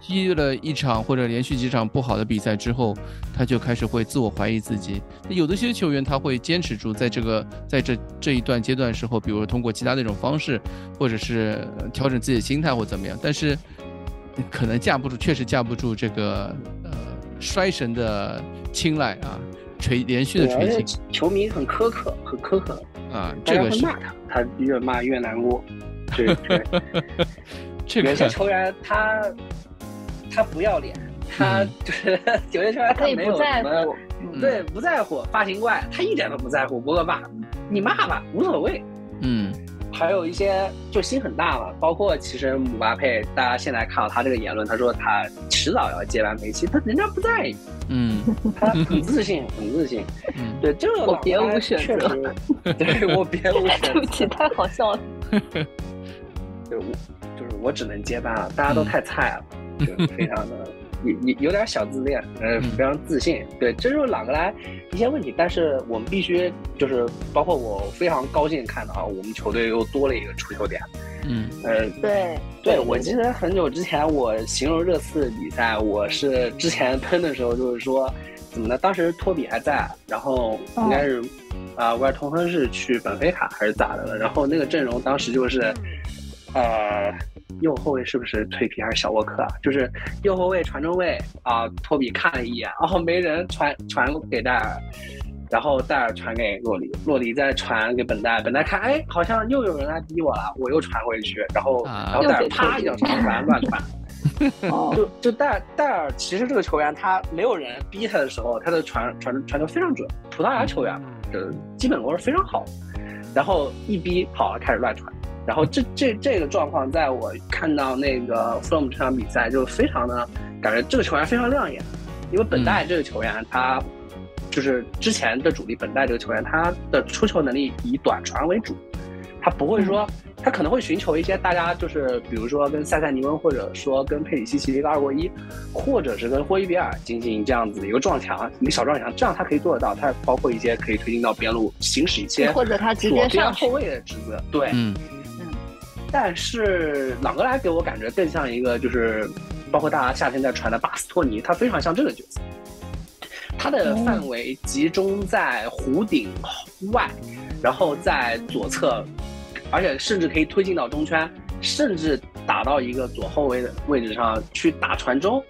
踢了一场或者连续几场不好的比赛之后，他就开始会自我怀疑自己。有的些球员他会坚持住，在这个在这这一段阶段时候，比如通过其他那种方式，或者是调整自己的心态或怎么样，但是。可能架不住，确实架不住这个呃衰神的青睐啊，锤连续的锤进。球迷很苛刻，很苛刻啊，这个是骂他，他越骂越难过。对对，这个 有些球员他他不要脸，他就是有些球员他没有什么，对，不在乎发型怪，他一点都不在乎，不恶骂，你骂吧，无所谓。嗯。还有一些就心很大嘛，包括其实姆巴佩，大家现在看到他这个言论，他说他迟早要接班梅西，他人家不在意，嗯，他很自信，很自信，嗯，对，这个我别无选择，对我别无选择，对不起，太好笑了，对，我就是我只能接班了，大家都太菜了，就 非常的。有有有点小自恋，呃，非常自信，对，这就是朗格莱一些问题。但是我们必须就是，包括我非常高兴看到啊，我们球队又多了一个出球点。嗯，呃，对，对我记得很久之前我形容热刺比赛，我是之前喷的时候就是说，怎么呢？当时托比还在，然后应该是啊，威尔通亨是去本菲卡还是咋的了？然后那个阵容当时就是，呃。右后卫是不是脆皮还是小沃克啊？就是右后卫传中卫啊，托比看了一眼，然后没人传传给戴尔，然后戴尔传给洛里，洛里再传给本代，本代看哎，好像又有人来逼我了，我又传回去，然后然后戴尔啪一脚长传乱传，就就戴尔戴尔其实这个球员他没有人逼他的时候，他的传传传球非常准，葡萄牙球员嘛，这基本功是非常好，然后一逼好了开始乱传。然后这这这个状况，在我看到那个弗洛姆这场比赛，就非常的感觉这个球员非常亮眼，因为本代这个球员他就是之前的主力，本代这个球员他的出球能力以短传为主，他不会说他可能会寻求一些大家就是比如说跟塞塞尼翁或者说跟佩里西奇的一个二过一，或者是跟霍伊比尔进行这样子的一个撞墙，一个小撞墙，这样他可以做得到，他包括一些可以推进到边路行使一些或者他直接上后卫的职责，对。但是朗格莱给我感觉更像一个，就是包括大家夏天在传的巴斯托尼，他非常像这个角色。他的范围集中在弧顶外，然后在左侧，而且甚至可以推进到中圈，甚至打到一个左后卫的位置上去打传中，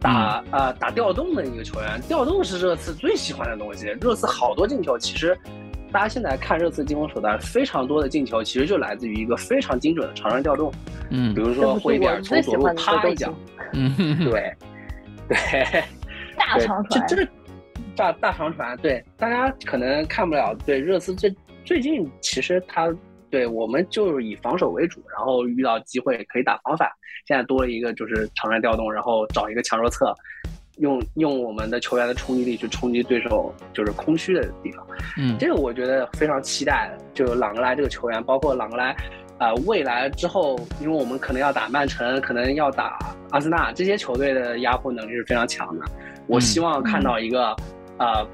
打呃打调动的一个球员。调动是热刺最喜欢的东西，热刺好多进球其实。大家现在看热刺进攻手段，非常多的进球其实就来自于一个非常精准的长传调动。嗯，比如说会点从左路啪一脚，嗯，对，对，大长传，这这大大长传，对，大家可能看不了。对，热刺最最近其实他对我们就是以防守为主，然后遇到机会可以打防反。现在多了一个就是长传调动，然后找一个强弱侧。用用我们的球员的冲击力去冲击对手，就是空虚的地方。嗯，这个我觉得非常期待。就朗格莱这个球员，包括朗格莱，呃，未来之后，因为我们可能要打曼城，可能要打阿森纳，这些球队的压迫能力是非常强的。我希望看到一个，呃。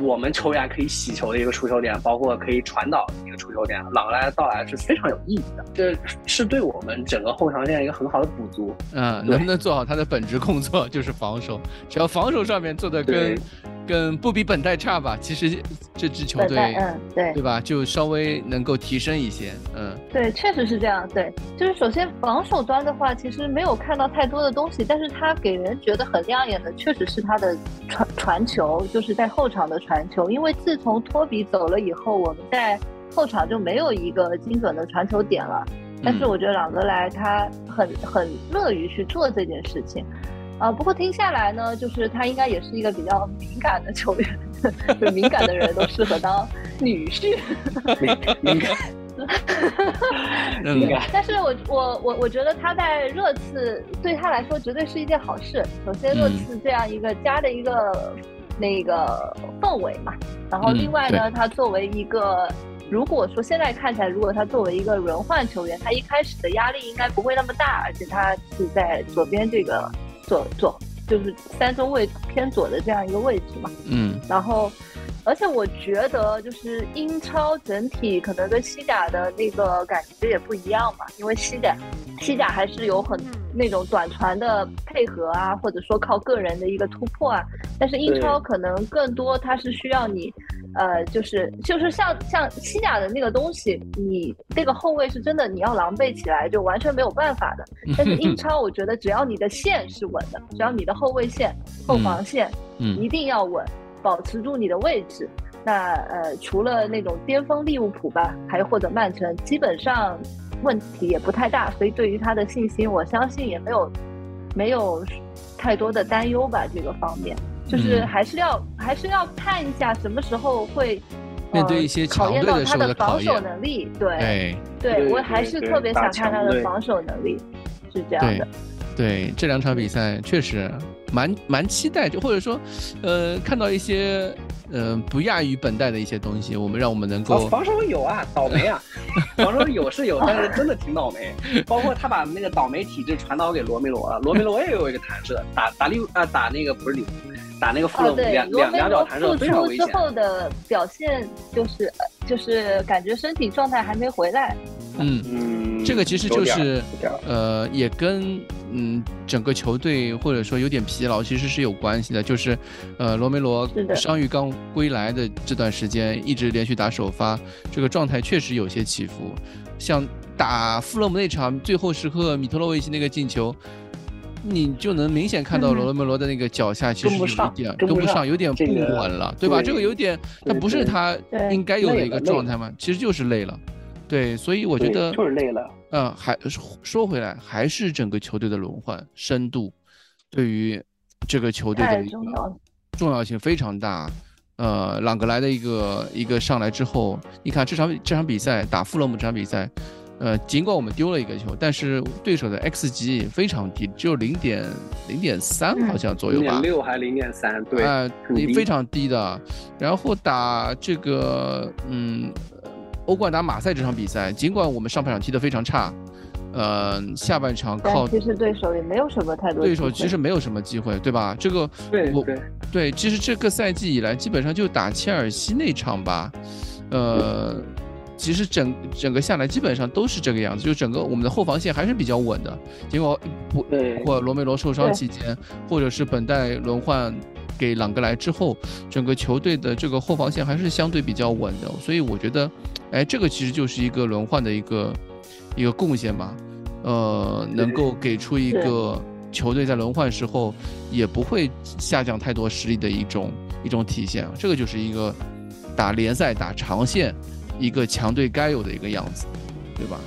我们球员可以洗球的一个出球点，包括可以传导的一个出球点，朗格莱的到来是非常有意义的，这是对我们整个后场线一个很好的补足。嗯，能不能做好他的本职工作 就是防守，只要防守上面做的跟。跟不比本代差吧？其实这支球队，嗯，对，对吧？就稍微能够提升一些，嗯，对，确实是这样。对，就是首先防守端的话，其实没有看到太多的东西，但是他给人觉得很亮眼的，确实是他的传传球，就是在后场的传球。因为自从托比走了以后，我们在后场就没有一个精准的传球点了。但是我觉得朗格莱他很很乐于去做这件事情。啊，不过听下来呢，就是他应该也是一个比较敏感的球员，就敏感的人都适合当女婿。敏感，敏感。但是我我我我觉得他在热刺对他来说绝对是一件好事。首先，热刺这样一个家的一个那个氛围嘛，然后另外呢，他作为一个，如果说现在看起来，如果他作为一个轮换球员，他一开始的压力应该不会那么大，而且他是在左边这个。左左就是三中卫偏左的这样一个位置嘛。嗯，然后。而且我觉得，就是英超整体可能跟西甲的那个感觉也不一样嘛，因为西甲，西甲还是有很那种短传的配合啊，或者说靠个人的一个突破啊。但是英超可能更多，它是需要你，呃，就是就是像像西甲的那个东西，你那个后卫是真的你要狼狈起来就完全没有办法的。但是英超，我觉得只要你的线是稳的，只要你的后卫线、后防线，嗯，一定要稳。保持住你的位置，那呃，除了那种巅峰利物浦吧，还有或者曼城，基本上问题也不太大，所以对于他的信心，我相信也没有没有太多的担忧吧。这个方面，就是还是要还是要看一下什么时候会面对一些考验到他的防守能力。对对，我还是特别想看他的防守能力，是这样的。对这两场比赛确实蛮蛮期待，就或者说，呃，看到一些呃不亚于本代的一些东西，我们让我们能够防守有啊，倒霉啊，防守有是有，但是真的挺倒霉。包括他把那个倒霉体质传导给罗梅罗了，罗梅罗也有一个弹射，打打利啊打那个不是利，打那个富勒姆两两两脚弹射非常危险。之后的表现就是就是感觉身体状态还没回来。嗯嗯，这个其实就是呃也跟。嗯，整个球队或者说有点疲劳，其实是有关系的。就是，呃，罗梅罗伤愈刚归来的这段时间，一直连续打首发，这个状态确实有些起伏。像打富勒姆那场最后时刻，米特洛维奇那个进球，你就能明显看到罗梅罗的那个脚下其实有一点跟不上，有点不稳了，对吧？这个有点，他不是他应该有的一个状态吗？其实就是累了。对，所以我觉得就是累了。嗯，还说回来，还是整个球队的轮换深度，对于这个球队的一个重要性非常大。呃，朗格莱的一个一个上来之后，你看这场这场比赛打富勒姆这场比赛，呃，尽管我们丢了一个球，但是对手的 x 级非常低，只有零点零点三好像左右吧，零点六还零点三，对，啊，非常低的。然后打这个，嗯。欧冠打马赛这场比赛，尽管我们上半场踢得非常差，呃，下半场靠其实对手也没有什么太多对手其实没有什么机会，对吧？这个对对对，其实这个赛季以来基本上就打切尔西那场吧，呃，其实整整个下来基本上都是这个样子，就整个我们的后防线还是比较稳的。结果不或罗梅罗受伤期间，或者是本代轮换。给朗格莱之后，整个球队的这个后防线还是相对比较稳的，所以我觉得，哎，这个其实就是一个轮换的一个一个贡献吧，呃，能够给出一个球队在轮换时候也不会下降太多实力的一种一种体现，这个就是一个打联赛打长线一个强队该有的一个样子。对吧？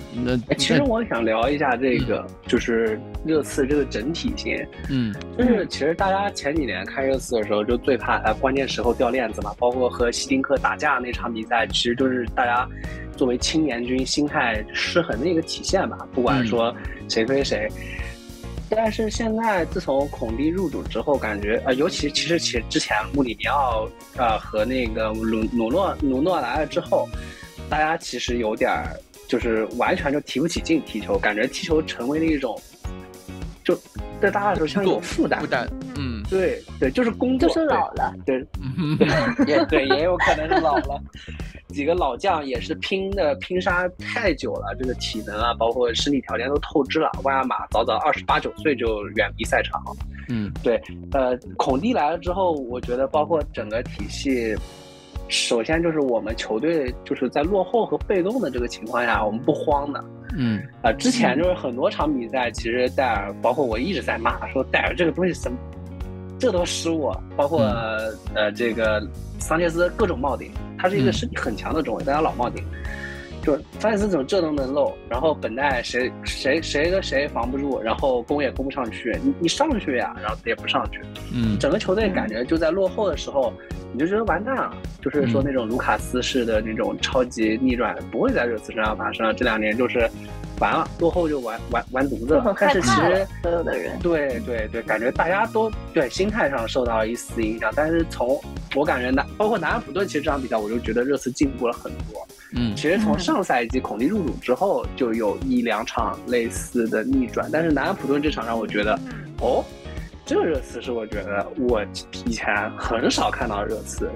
那其实我想聊一下这个，就是热刺这个整体性。嗯，就是其实大家前几年看热刺的时候，就最怕呃关键时候掉链子嘛。包括和希丁克打架那场比赛，其实就是大家作为青年军心态失衡的一个体现吧。不管说谁推谁，但是现在自从孔蒂入主之后，感觉呃，尤其其实其实之前穆里尼奥呃和那个鲁努诺努诺来了之后，大家其实有点儿。就是完全就提不起劲踢球，感觉踢球成为了一种，就在大家来说像一种负担。负担，嗯，对对，就是工作。就是老了。对，也对，也有可能是老了。几个老将也是拼的拼杀太久了，这个体能啊，包括身体条件都透支了。万亚马早早二十八九岁就远离赛场。嗯，对，呃，孔蒂来了之后，我觉得包括整个体系。首先就是我们球队就是在落后和被动的这个情况下，我们不慌的。嗯，啊，之前就是很多场比赛，其实戴尔，包括我一直在骂说戴尔这个东西什么，这都失误，包括呃这个桑切斯各种冒顶，他是一个身体很强的中卫，但他老冒顶。就桑切斯怎么这都能漏，然后本代谁谁谁跟谁防不住，然后攻也攻不上去，你你上去呀，然后他也不上去，嗯，整个球队感觉就在落后的时候，你就觉得完蛋了，就是说那种卢卡斯式的那种超级逆转不会在热刺身上发生，这两年就是完了，落后就完完完犊子了。但是其实所有的人，对对对，感觉大家都对心态上受到了一丝影响，但是从我感觉南包括南安普顿，其实这场比赛我就觉得热刺进步了很多。嗯，其实从上赛季孔蒂入主之后，就有一两场类似的逆转，但是南安普顿这场让我觉得，哦，这个热刺是我觉得我以前很少看到热刺。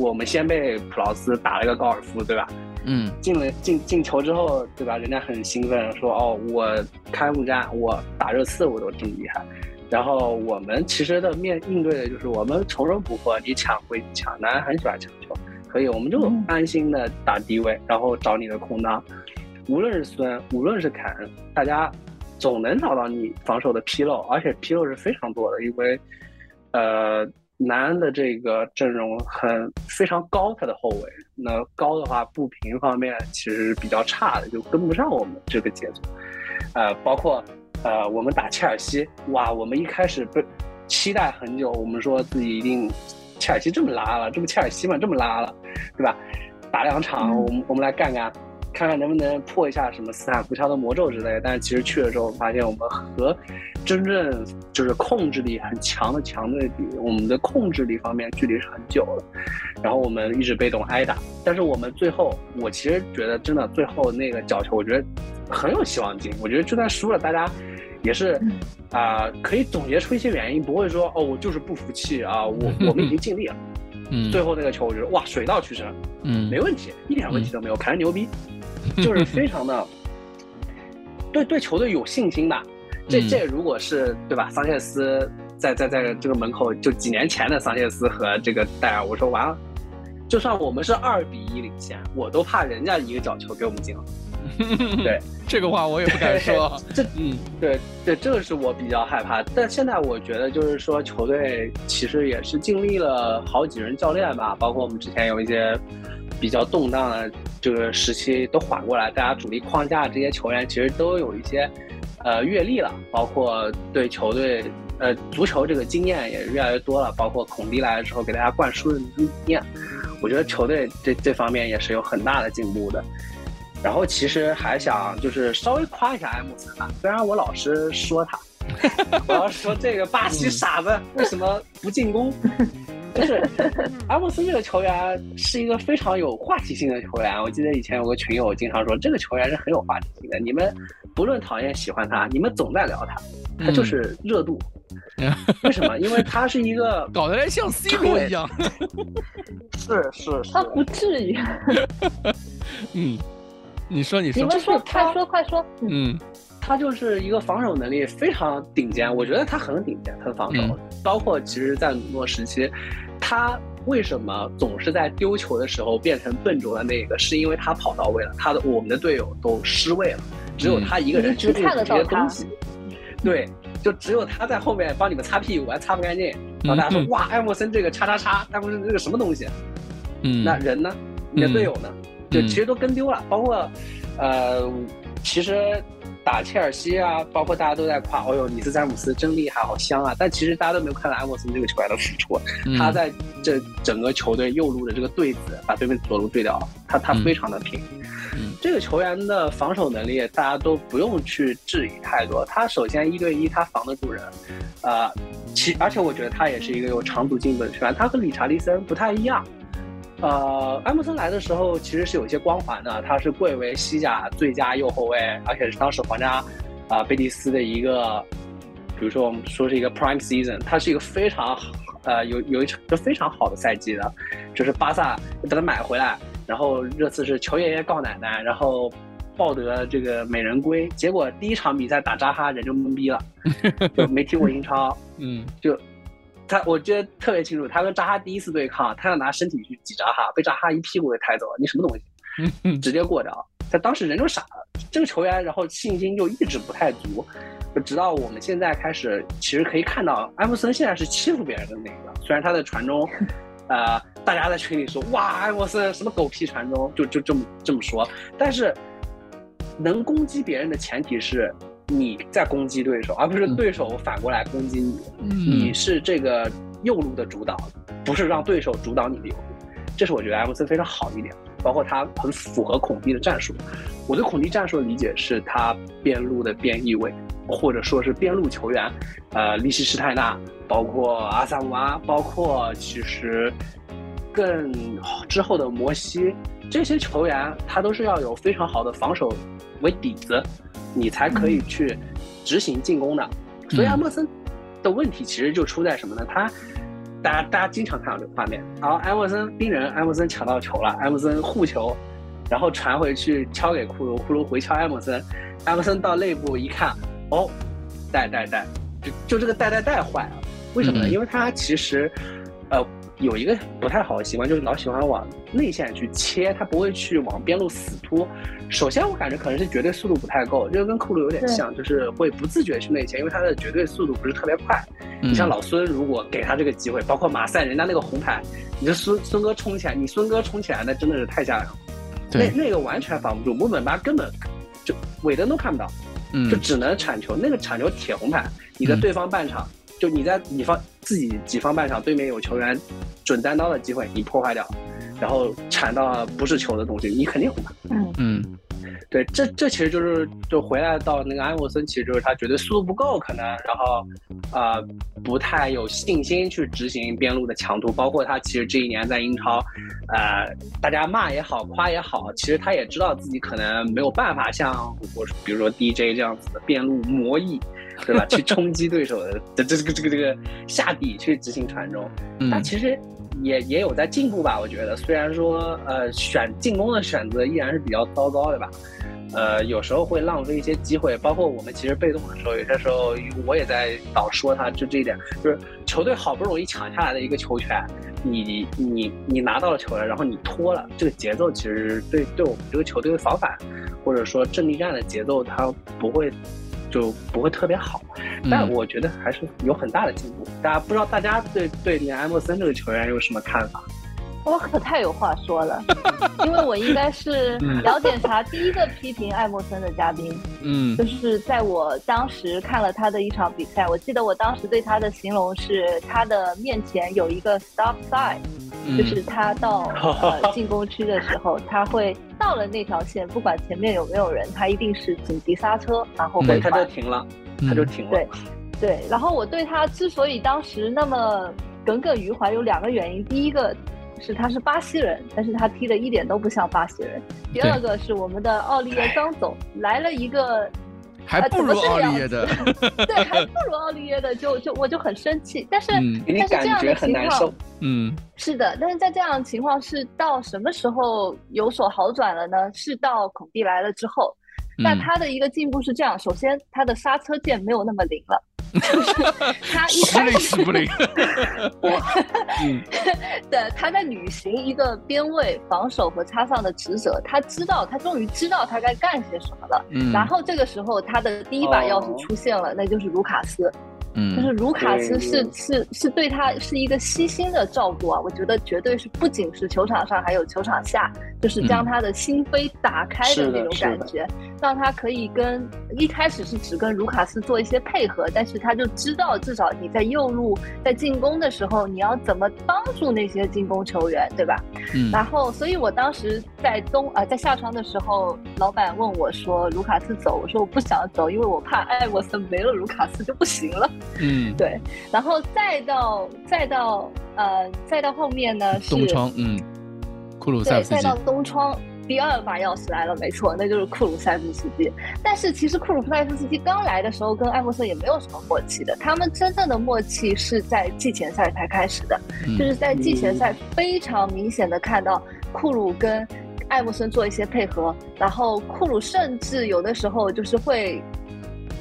我们先被普劳斯打了一个高尔夫，对吧？嗯，进了进进球之后，对吧？人家很兴奋，说哦，我开幕战我打热刺我都这么厉害。然后我们其实的面应对的就是我们从容不迫，你抢归抢，男人很喜欢抢球，可以，我们就安心的打低位，然后找你的空当。无论是孙，无论是凯恩，大家总能找到你防守的纰漏，而且纰漏是非常多的，因为呃。南安的这个阵容很非常高，他的后卫那高的话，步频方面其实是比较差的，就跟不上我们这个节奏。呃，包括呃，我们打切尔西，哇，我们一开始被期待很久，我们说自己一定切尔西这么拉了，这不切尔西嘛，这么拉了，对吧？打两场，我们我们来干干。看看能不能破一下什么斯坦福桥的魔咒之类，但是其实去了之后发现，我们和真正就是控制力很强的强队比，我们的控制力方面距离是很久了。然后我们一直被动挨打，但是我们最后，我其实觉得真的最后那个角球，我觉得很有希望进。我觉得就算输了，大家也是啊，可以总结出一些原因，不会说哦，我就是不服气啊，我我们已经尽力了。嗯，最后那个球，我觉得哇，水到渠成，嗯，没问题，一点问题都没有，凯恩牛逼。就是非常的对对球队有信心吧，这这如果是对吧？桑切斯在在在这个门口，就几年前的桑切斯和这个戴尔，我说完了，就算我们是二比一领先，我都怕人家一个角球给我们进了。对这个话我也不敢说。这嗯，对对，这个是我比较害怕。但现在我觉得就是说，球队其实也是经历了好几任教练吧，包括我们之前有一些。比较动荡的这个时期都缓过来，大家主力框架这些球员其实都有一些呃阅历了，包括对球队呃足球这个经验也越来越多了，包括孔蒂来了之后给大家灌输的理念，我觉得球队这这方面也是有很大的进步的。然后其实还想就是稍微夸一下埃姆森吧，虽然我老是说他，我要说这个巴西傻子为什么不进攻。就是阿莫斯这个球员是一个非常有话题性的球员。我记得以前有个群友经常说，这个球员是很有话题性的。你们不论讨厌喜欢他，你们总在聊他，他就是热度。为什么？因为他是一个 搞得来像 C 罗一样。是是是，他不至于。嗯，你说你说，你们说快说快说。嗯。他就是一个防守能力非常顶尖，我觉得他很顶尖，他的防守，包括其实，在努诺时期，他为什么总是在丢球的时候变成笨拙的那个，是因为他跑到位了，他的我们的队友都失位了，只有他一个人去做这些东西，对，就只有他在后面帮你们擦屁股，还擦不干净，然后大家说哇，艾默森这个叉叉叉，艾默森这个什么东西？嗯，那人呢？你的队友呢？就其实都跟丢了，包括，呃，其实。打切尔西啊，包括大家都在夸，哦呦，尼斯詹姆斯真厉害，好香啊！但其实大家都没有看到埃莫森这个球员的付出，他在这整个球队右路的这个对子，把对面左路对掉了，他他非常的拼。这个球员的防守能力，大家都不用去质疑太多。他首先一对一他防得住人，呃，其而且我觉得他也是一个有长足进步的球员，他和理查利森不太一样。呃，埃姆森来的时候其实是有一些光环的，他是贵为西甲最佳右后卫，而且是当时皇家啊贝蒂斯的一个，比如说我们说是一个 prime season，他是一个非常呃有有一场就非常好的赛季的，就是巴萨把他买回来，然后热刺是求爷爷告奶奶，然后抱得这个美人归，结果第一场比赛打扎哈人就懵逼了，就没踢过英超，嗯，就。他我觉得特别清楚，他跟扎哈第一次对抗，他要拿身体去挤扎哈，被扎哈一屁股给抬走了。你什么东西？直接过掉。他当时人就傻了。这个球员，然后信心就一直不太足，就直到我们现在开始，其实可以看到，埃弗森现在是欺负别人的那个。虽然他在传中，呃，大家在群里说哇，埃弗森什么狗屁传中，就就这么这么说。但是能攻击别人的前提是。你在攻击对手，而不是对手反过来攻击你。你是这个右路的主导，不是让对手主导你的右路。这是我觉得 M C 非常好一点，包括他很符合孔蒂的战术。我对孔蒂战术的理解是他边路的边翼位，或者说是边路球员，呃，利希施泰纳，包括阿萨姆阿，包括其实更之后的摩西，这些球员他都是要有非常好的防守为底子。你才可以去执行进攻的，所以阿莫森的问题其实就出在什么呢？他大家大家经常看到这个画面，然后埃默森盯人，埃默森抢到球了，埃默森护球，然后传回去敲给库卢，库卢回敲埃默森，埃默森到内部一看，哦，带带带，就就这个带带带坏了，为什么呢？因为他其实，呃。有一个不太好的习惯，就是老喜欢往内线去切，他不会去往边路死突。首先，我感觉可能是绝对速度不太够，这个跟库鲁有点像，就是会不自觉去内切，因为他的绝对速度不是特别快。你像老孙，如果给他这个机会，包括马赛，人家那个红牌，你这孙孙哥冲起来，你孙哥冲起来，那真的是太吓人了。那那个完全防不住，木本巴根本就尾灯都看不到，就只能铲球。那个铲球铁红牌，你在对方半场。就你在你方自己己方半场，对面有球员准单刀的机会，你破坏掉，然后铲到不是球的东西，你肯定红牌。嗯嗯。对，这这其实就是就回来到那个安沃森，其实就是他觉得速度不够，可能然后，呃，不太有信心去执行边路的强度，包括他其实这一年在英超，呃，大家骂也好，夸也好，其实他也知道自己可能没有办法像我比如说 DJ 这样子的边路魔翼，对吧？去冲击对手的这这个这个这个下底去执行传中，但其实。也也有在进步吧，我觉得，虽然说，呃，选进攻的选择依然是比较糟糕的吧，呃，有时候会浪费一些机会，包括我们其实被动的时候，有些时候我也在老说他，就这一点，就是球队好不容易抢下来的一个球权，你你你拿到了球了，然后你拖了，这个节奏其实对对我们这个球队的防反，或者说阵地战的节奏，它不会。就不会特别好，但我觉得还是有很大的进步。大家不知道大家对对连埃默森这个球员有什么看法？我可太有话说了，因为我应该是聊检查第一个批评艾默森的嘉宾。嗯，就是在我当时看了他的一场比赛，我记得我当时对他的形容是他的面前有一个 stop sign，就是他到呃进攻区的时候，他会。到了那条线，不管前面有没有人，他一定是紧急刹车，然后。他就停了，他就停了。对，对。然后我对他之所以当时那么耿耿于怀，有两个原因。第一个是他是巴西人，但是他踢的一点都不像巴西人。第二个是我们的奥利耶刚走，来了一个。还不如奥利耶的，对，还不如奥利耶的，就就我就很生气。但是但是这样的情况，嗯，是的，但是在这样的情况是到什么时候有所好转了呢？是到孔蒂来了之后，那他的一个进步是这样：首先，他的刹车键没有那么灵了。就是他一开始不灵，对，他在履行一个边位防守和插上的职责，他知道，他终于知道他该干些什么了。然后这个时候，他的第一把钥匙出现了，那就是卢卡斯。嗯，就是卢卡斯是是是对他是一个悉心的照顾啊，我觉得绝对是不仅是球场上，还有球场下，就是将他的心扉打开的那种感觉，让他可以跟一开始是只跟卢卡斯做一些配合，但是他就知道至少你在右路在进攻的时候，你要怎么帮助那些进攻球员，对吧？嗯，然后所以我当时在东啊在下窗的时候，老板问我说卢卡斯走，我说我不想走，因为我怕艾沃森没了卢卡斯就不行了。嗯，对，然后再到再到呃再到后面呢是东窗，嗯，库鲁塞夫斯基，再到东窗第二把钥匙来了，没错，那就是库鲁塞夫斯基。但是其实库鲁塞夫斯基刚来的时候跟艾默森也没有什么默契的，他们真正的默契是在季前赛才开始的，就是在季前赛非常明显的看到库鲁跟艾默森做一些配合，然后库鲁甚至有的时候就是会。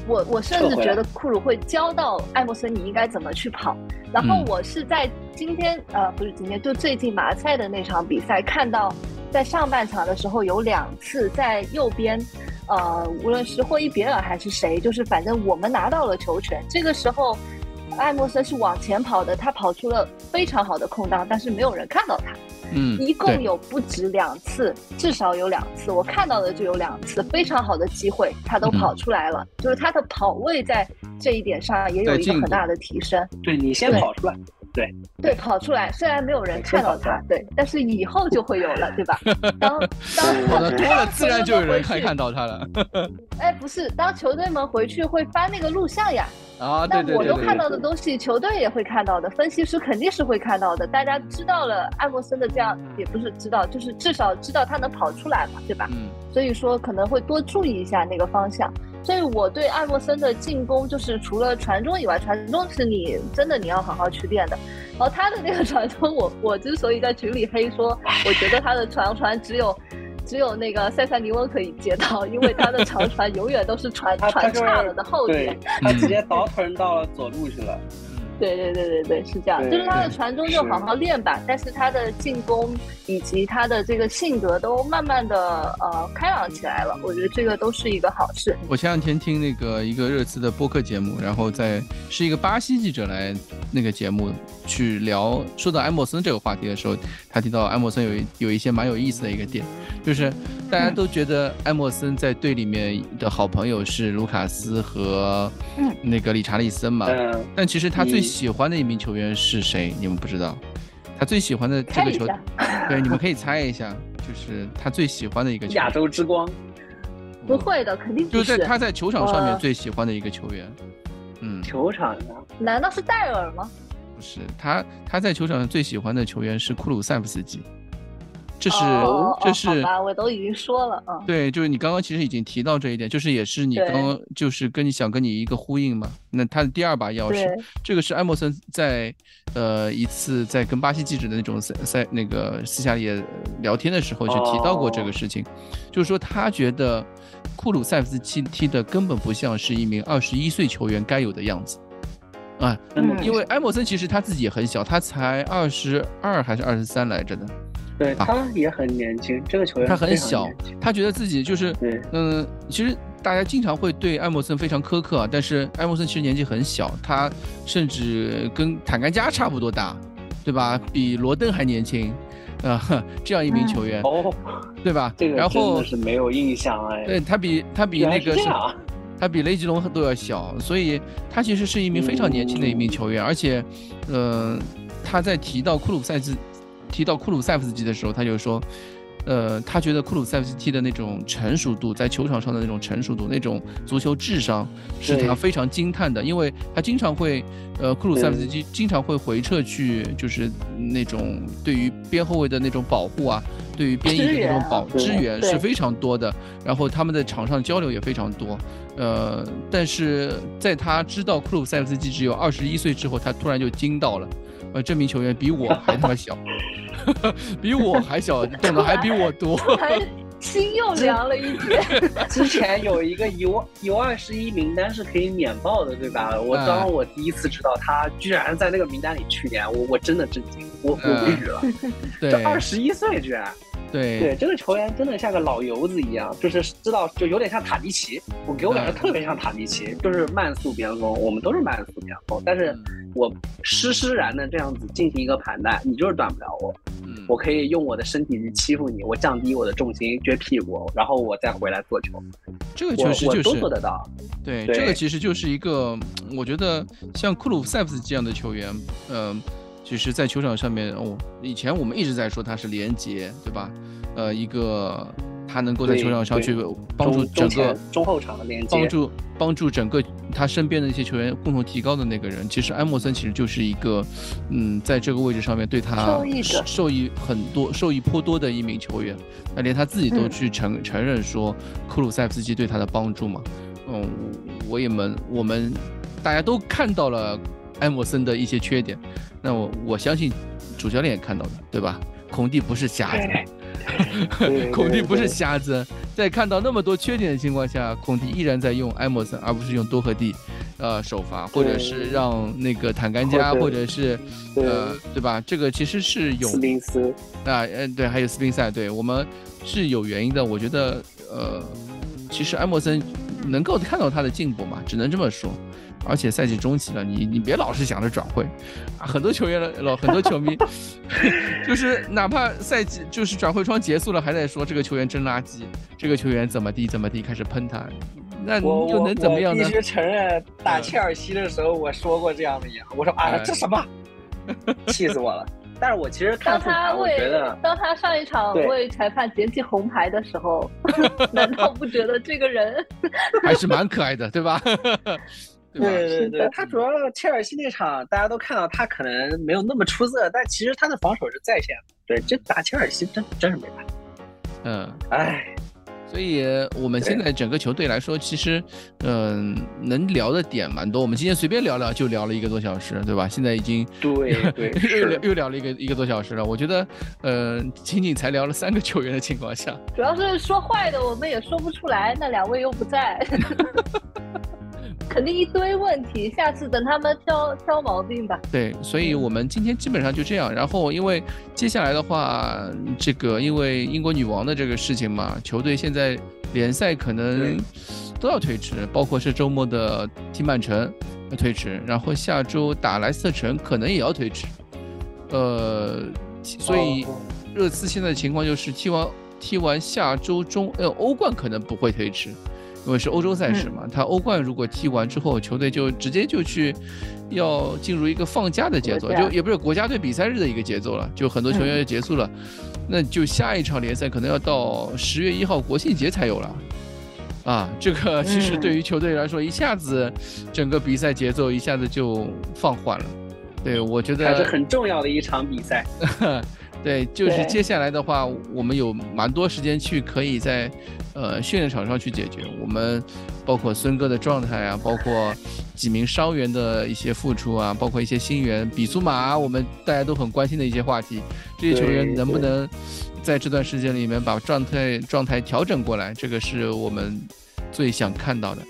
我我甚至觉得库鲁会教到艾默森你应该怎么去跑，然后我是在今天呃不是今天就最近马赛的那场比赛看到，在上半场的时候有两次在右边，呃无论是霍伊别尔还是谁，就是反正我们拿到了球权，这个时候艾默森是往前跑的，他跑出了非常好的空档，但是没有人看到他。嗯，一共有不止两次，至少有两次，我看到的就有两次非常好的机会，他都跑出来了，就是他的跑位在这一点上也有一个很大的提升。对你先跑出来，对对，跑出来，虽然没有人看到他，对，但是以后就会有了，对吧？当当跑的多了，自然就有人看看到他了。哎，不是，当球队们回去会翻那个录像呀。啊，那我都看到的东西，球队也会看到的，分析师肯定是会看到的。大家知道了艾默森的这样，也不是知道，就是至少知道他能跑出来嘛，对吧？嗯。所以说可能会多注意一下那个方向。所以我对艾默森的进攻就是除了传中以外，传中是你真的你要好好去练的。然后他的那个传中，我我之所以在群里黑说，我觉得他的长传只有只有那个塞塞尼翁可以接到，因为他的长传永远都是传传差了的后点，他直接倒腾到了左路去了。对对对对对，是这样，就是他的传中就好好练吧，但是他的进攻以及他的这个性格都慢慢的呃开朗起来了，我觉得这个都是一个好事。我前两天听那个一个热刺的播客节目，然后在是一个巴西记者来那个节目去聊，说到埃莫森这个话题的时候，他提到埃莫森有有一些蛮有意思的一个点，就是大家都觉得埃莫森在队里面的好朋友是卢卡斯和那个理查利森嘛，但其实他最。喜欢的一名球员是谁？你们不知道，他最喜欢的这个球，对，你们可以猜一下，就是他最喜欢的一个球亚洲之光，不会的，肯定就是在他在球场上面最喜欢的一个球员，嗯，球场上？难道是戴尔吗？不是，他他在球场上最喜欢的球员是库鲁塞夫斯基。这是这是，我都已经说了啊。对，就是你刚刚其实已经提到这一点，就是也是你刚刚就是跟你想跟你一个呼应嘛。那他的第二把钥匙，这个是艾默森在呃一次在跟巴西记者的那种赛赛那个私下里聊天的时候就提到过这个事情，就是说他觉得库鲁塞夫斯基踢的根本不像是一名二十一岁球员该有的样子啊，因为埃默森其实他自己也很小，他才二十二还是二十三来着的。对他也很年轻，这个球员他很小，他觉得自己就是，嗯，其实大家经常会对艾默森非常苛刻，但是艾默森其实年纪很小，他甚至跟坦甘加差不多大，对吧？比罗登还年轻，啊，这样一名球员，哦，对吧？这个然后是没有印象哎，对他比他比那个是，他比雷吉隆都要小，所以他其实是一名非常年轻的一名球员，而且，嗯，他在提到库鲁塞兹。提到库鲁塞夫斯基的时候，他就说，呃，他觉得库鲁塞夫斯基的那种成熟度，在球场上的那种成熟度，那种足球智商，是他非常惊叹的。因为他经常会，呃，库鲁塞夫斯基经常会回撤去，就是那种对于边后卫的那种保护啊，对于边翼的那种保支援是非常多的。然后他们在场上交流也非常多。呃，但是在他知道库鲁塞夫斯基只有二十一岁之后，他突然就惊到了。呃，这名球员比我还他妈小，比我还小，懂得还比我多，还 心又凉了一截。之前有一个 U U 二十一名单是可以免报的，对吧？我当我第一次知道他居然在那个名单里，去年我我真的震惊，我我无语了。对，二十一岁居然。对。对，这个球员真的像个老油子一样，就是知道就有点像塔迪奇，我给我感觉特别像塔迪奇，就是慢速边锋，我们都是慢速边锋，但是我施施然的这样子进行一个盘带，你就是断不了我，我可以用我的身体去欺负你，我降低我的重心撅屁股，然后我再回来做球，这个确实就是都做得到。对，这个其实就是一个，我觉得像库鲁塞夫斯这样的球员，嗯。其实，在球场上面，哦，以前我们一直在说他是连接，对吧？呃，一个他能够在球场上去帮助整个中后场的连接，帮助帮助整个他身边的一些球员共同提高的那个人。其实埃默森其实就是一个，嗯，在这个位置上面对他受益受益很多、受益颇多的一名球员。那连他自己都去承承认说，库鲁塞夫斯基对他的帮助嘛。嗯，我也们我们大家都看到了。埃默森的一些缺点，那我我相信主教练也看到了，对吧？孔蒂不是瞎子，孔蒂不是瞎子，在看到那么多缺点的情况下，孔蒂依然在用埃默森，而不是用多赫蒂，呃，首发，或者是让那个坦甘加，或者是呃，对吧？这个其实是有斯宾斯啊，嗯，对，还有斯宾塞，对我们是有原因的。我觉得，呃，其实埃默森能够看到他的进步嘛，只能这么说。而且赛季中期了，你你别老是想着转会，啊，很多球员老很多球迷，就是哪怕赛季就是转会窗结束了，还在说这个球员真垃圾，这个球员怎么地怎么地，开始喷他，那又能怎么样呢？必须承认，打切尔西的时候我说过这样的话，我说啊，这什么，气死我了。但是我其实看他我觉得当他上一场为裁判捡起红牌的时候，难道不觉得这个人还是蛮可爱的，对吧？对对对，他主要切尔西那场，大家都看到他可能没有那么出色，但其实他的防守是在线的。对，这打切尔西真真是没办法。嗯，哎，所以我们现在整个球队来说，其实嗯，能聊的点蛮多。我们今天随便聊聊就聊了一个多小时，对吧？现在已经对对 又聊又聊了一个一个多小时了。我觉得嗯，仅仅才聊了三个球员的情况下，主要是说坏的我们也说不出来，那两位又不在。肯定一堆问题，下次等他们挑挑毛病吧。对，所以我们今天基本上就这样。然后，因为接下来的话，这个因为英国女王的这个事情嘛，球队现在联赛可能都要推迟，包括是周末的踢曼城要推迟，然后下周打莱斯特城可能也要推迟。呃，所以热刺现在的情况就是踢完踢完下周中，呃，欧冠可能不会推迟。因为是欧洲赛事嘛，他欧冠如果踢完之后，球队就直接就去，要进入一个放假的节奏，就也不是国家队比赛日的一个节奏了，就很多球员就结束了，那就下一场联赛可能要到十月一号国庆节才有了，啊，这个其实对于球队来说，一下子整个比赛节奏一下子就放缓了，对我觉得还是很重要的一场比赛。对，就是接下来的话，我们有蛮多时间去可以在，呃，训练场上去解决。我们包括孙哥的状态啊，包括几名伤员的一些付出啊，包括一些新援，比苏马，我们大家都很关心的一些话题。这些球员能不能在这段时间里面把状态状态调整过来？这个是我们最想看到的。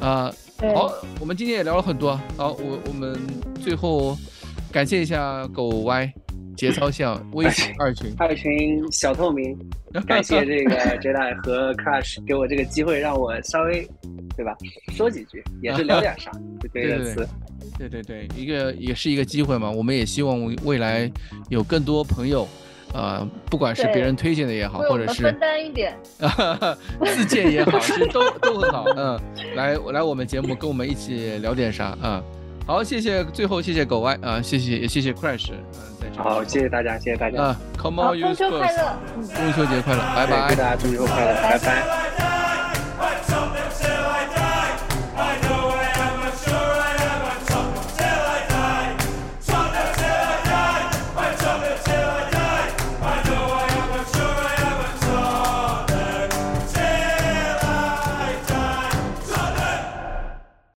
啊，好，我们今天也聊了很多。好，我我们最后感谢一下狗歪。节操像 微信二群，二群小透明，感谢这个 Jedi 和 Crush 给我这个机会，让我稍微，对吧？说几句，也是聊点啥，就这个词。对对对，一个也是一个机会嘛。我们也希望未来有更多朋友，呃，不管是别人推荐的也好，或者是分担一点，自荐也好，其实都都很好。嗯，来来我们节目跟我们一起聊点啥啊？好，谢谢，最后谢谢狗歪啊，谢谢也谢谢 Crash，嗯，在这。好，谢谢大家，谢谢大家啊，Come on，中秋快乐，中秋节快乐，拜拜，大家中秋快乐，拜拜。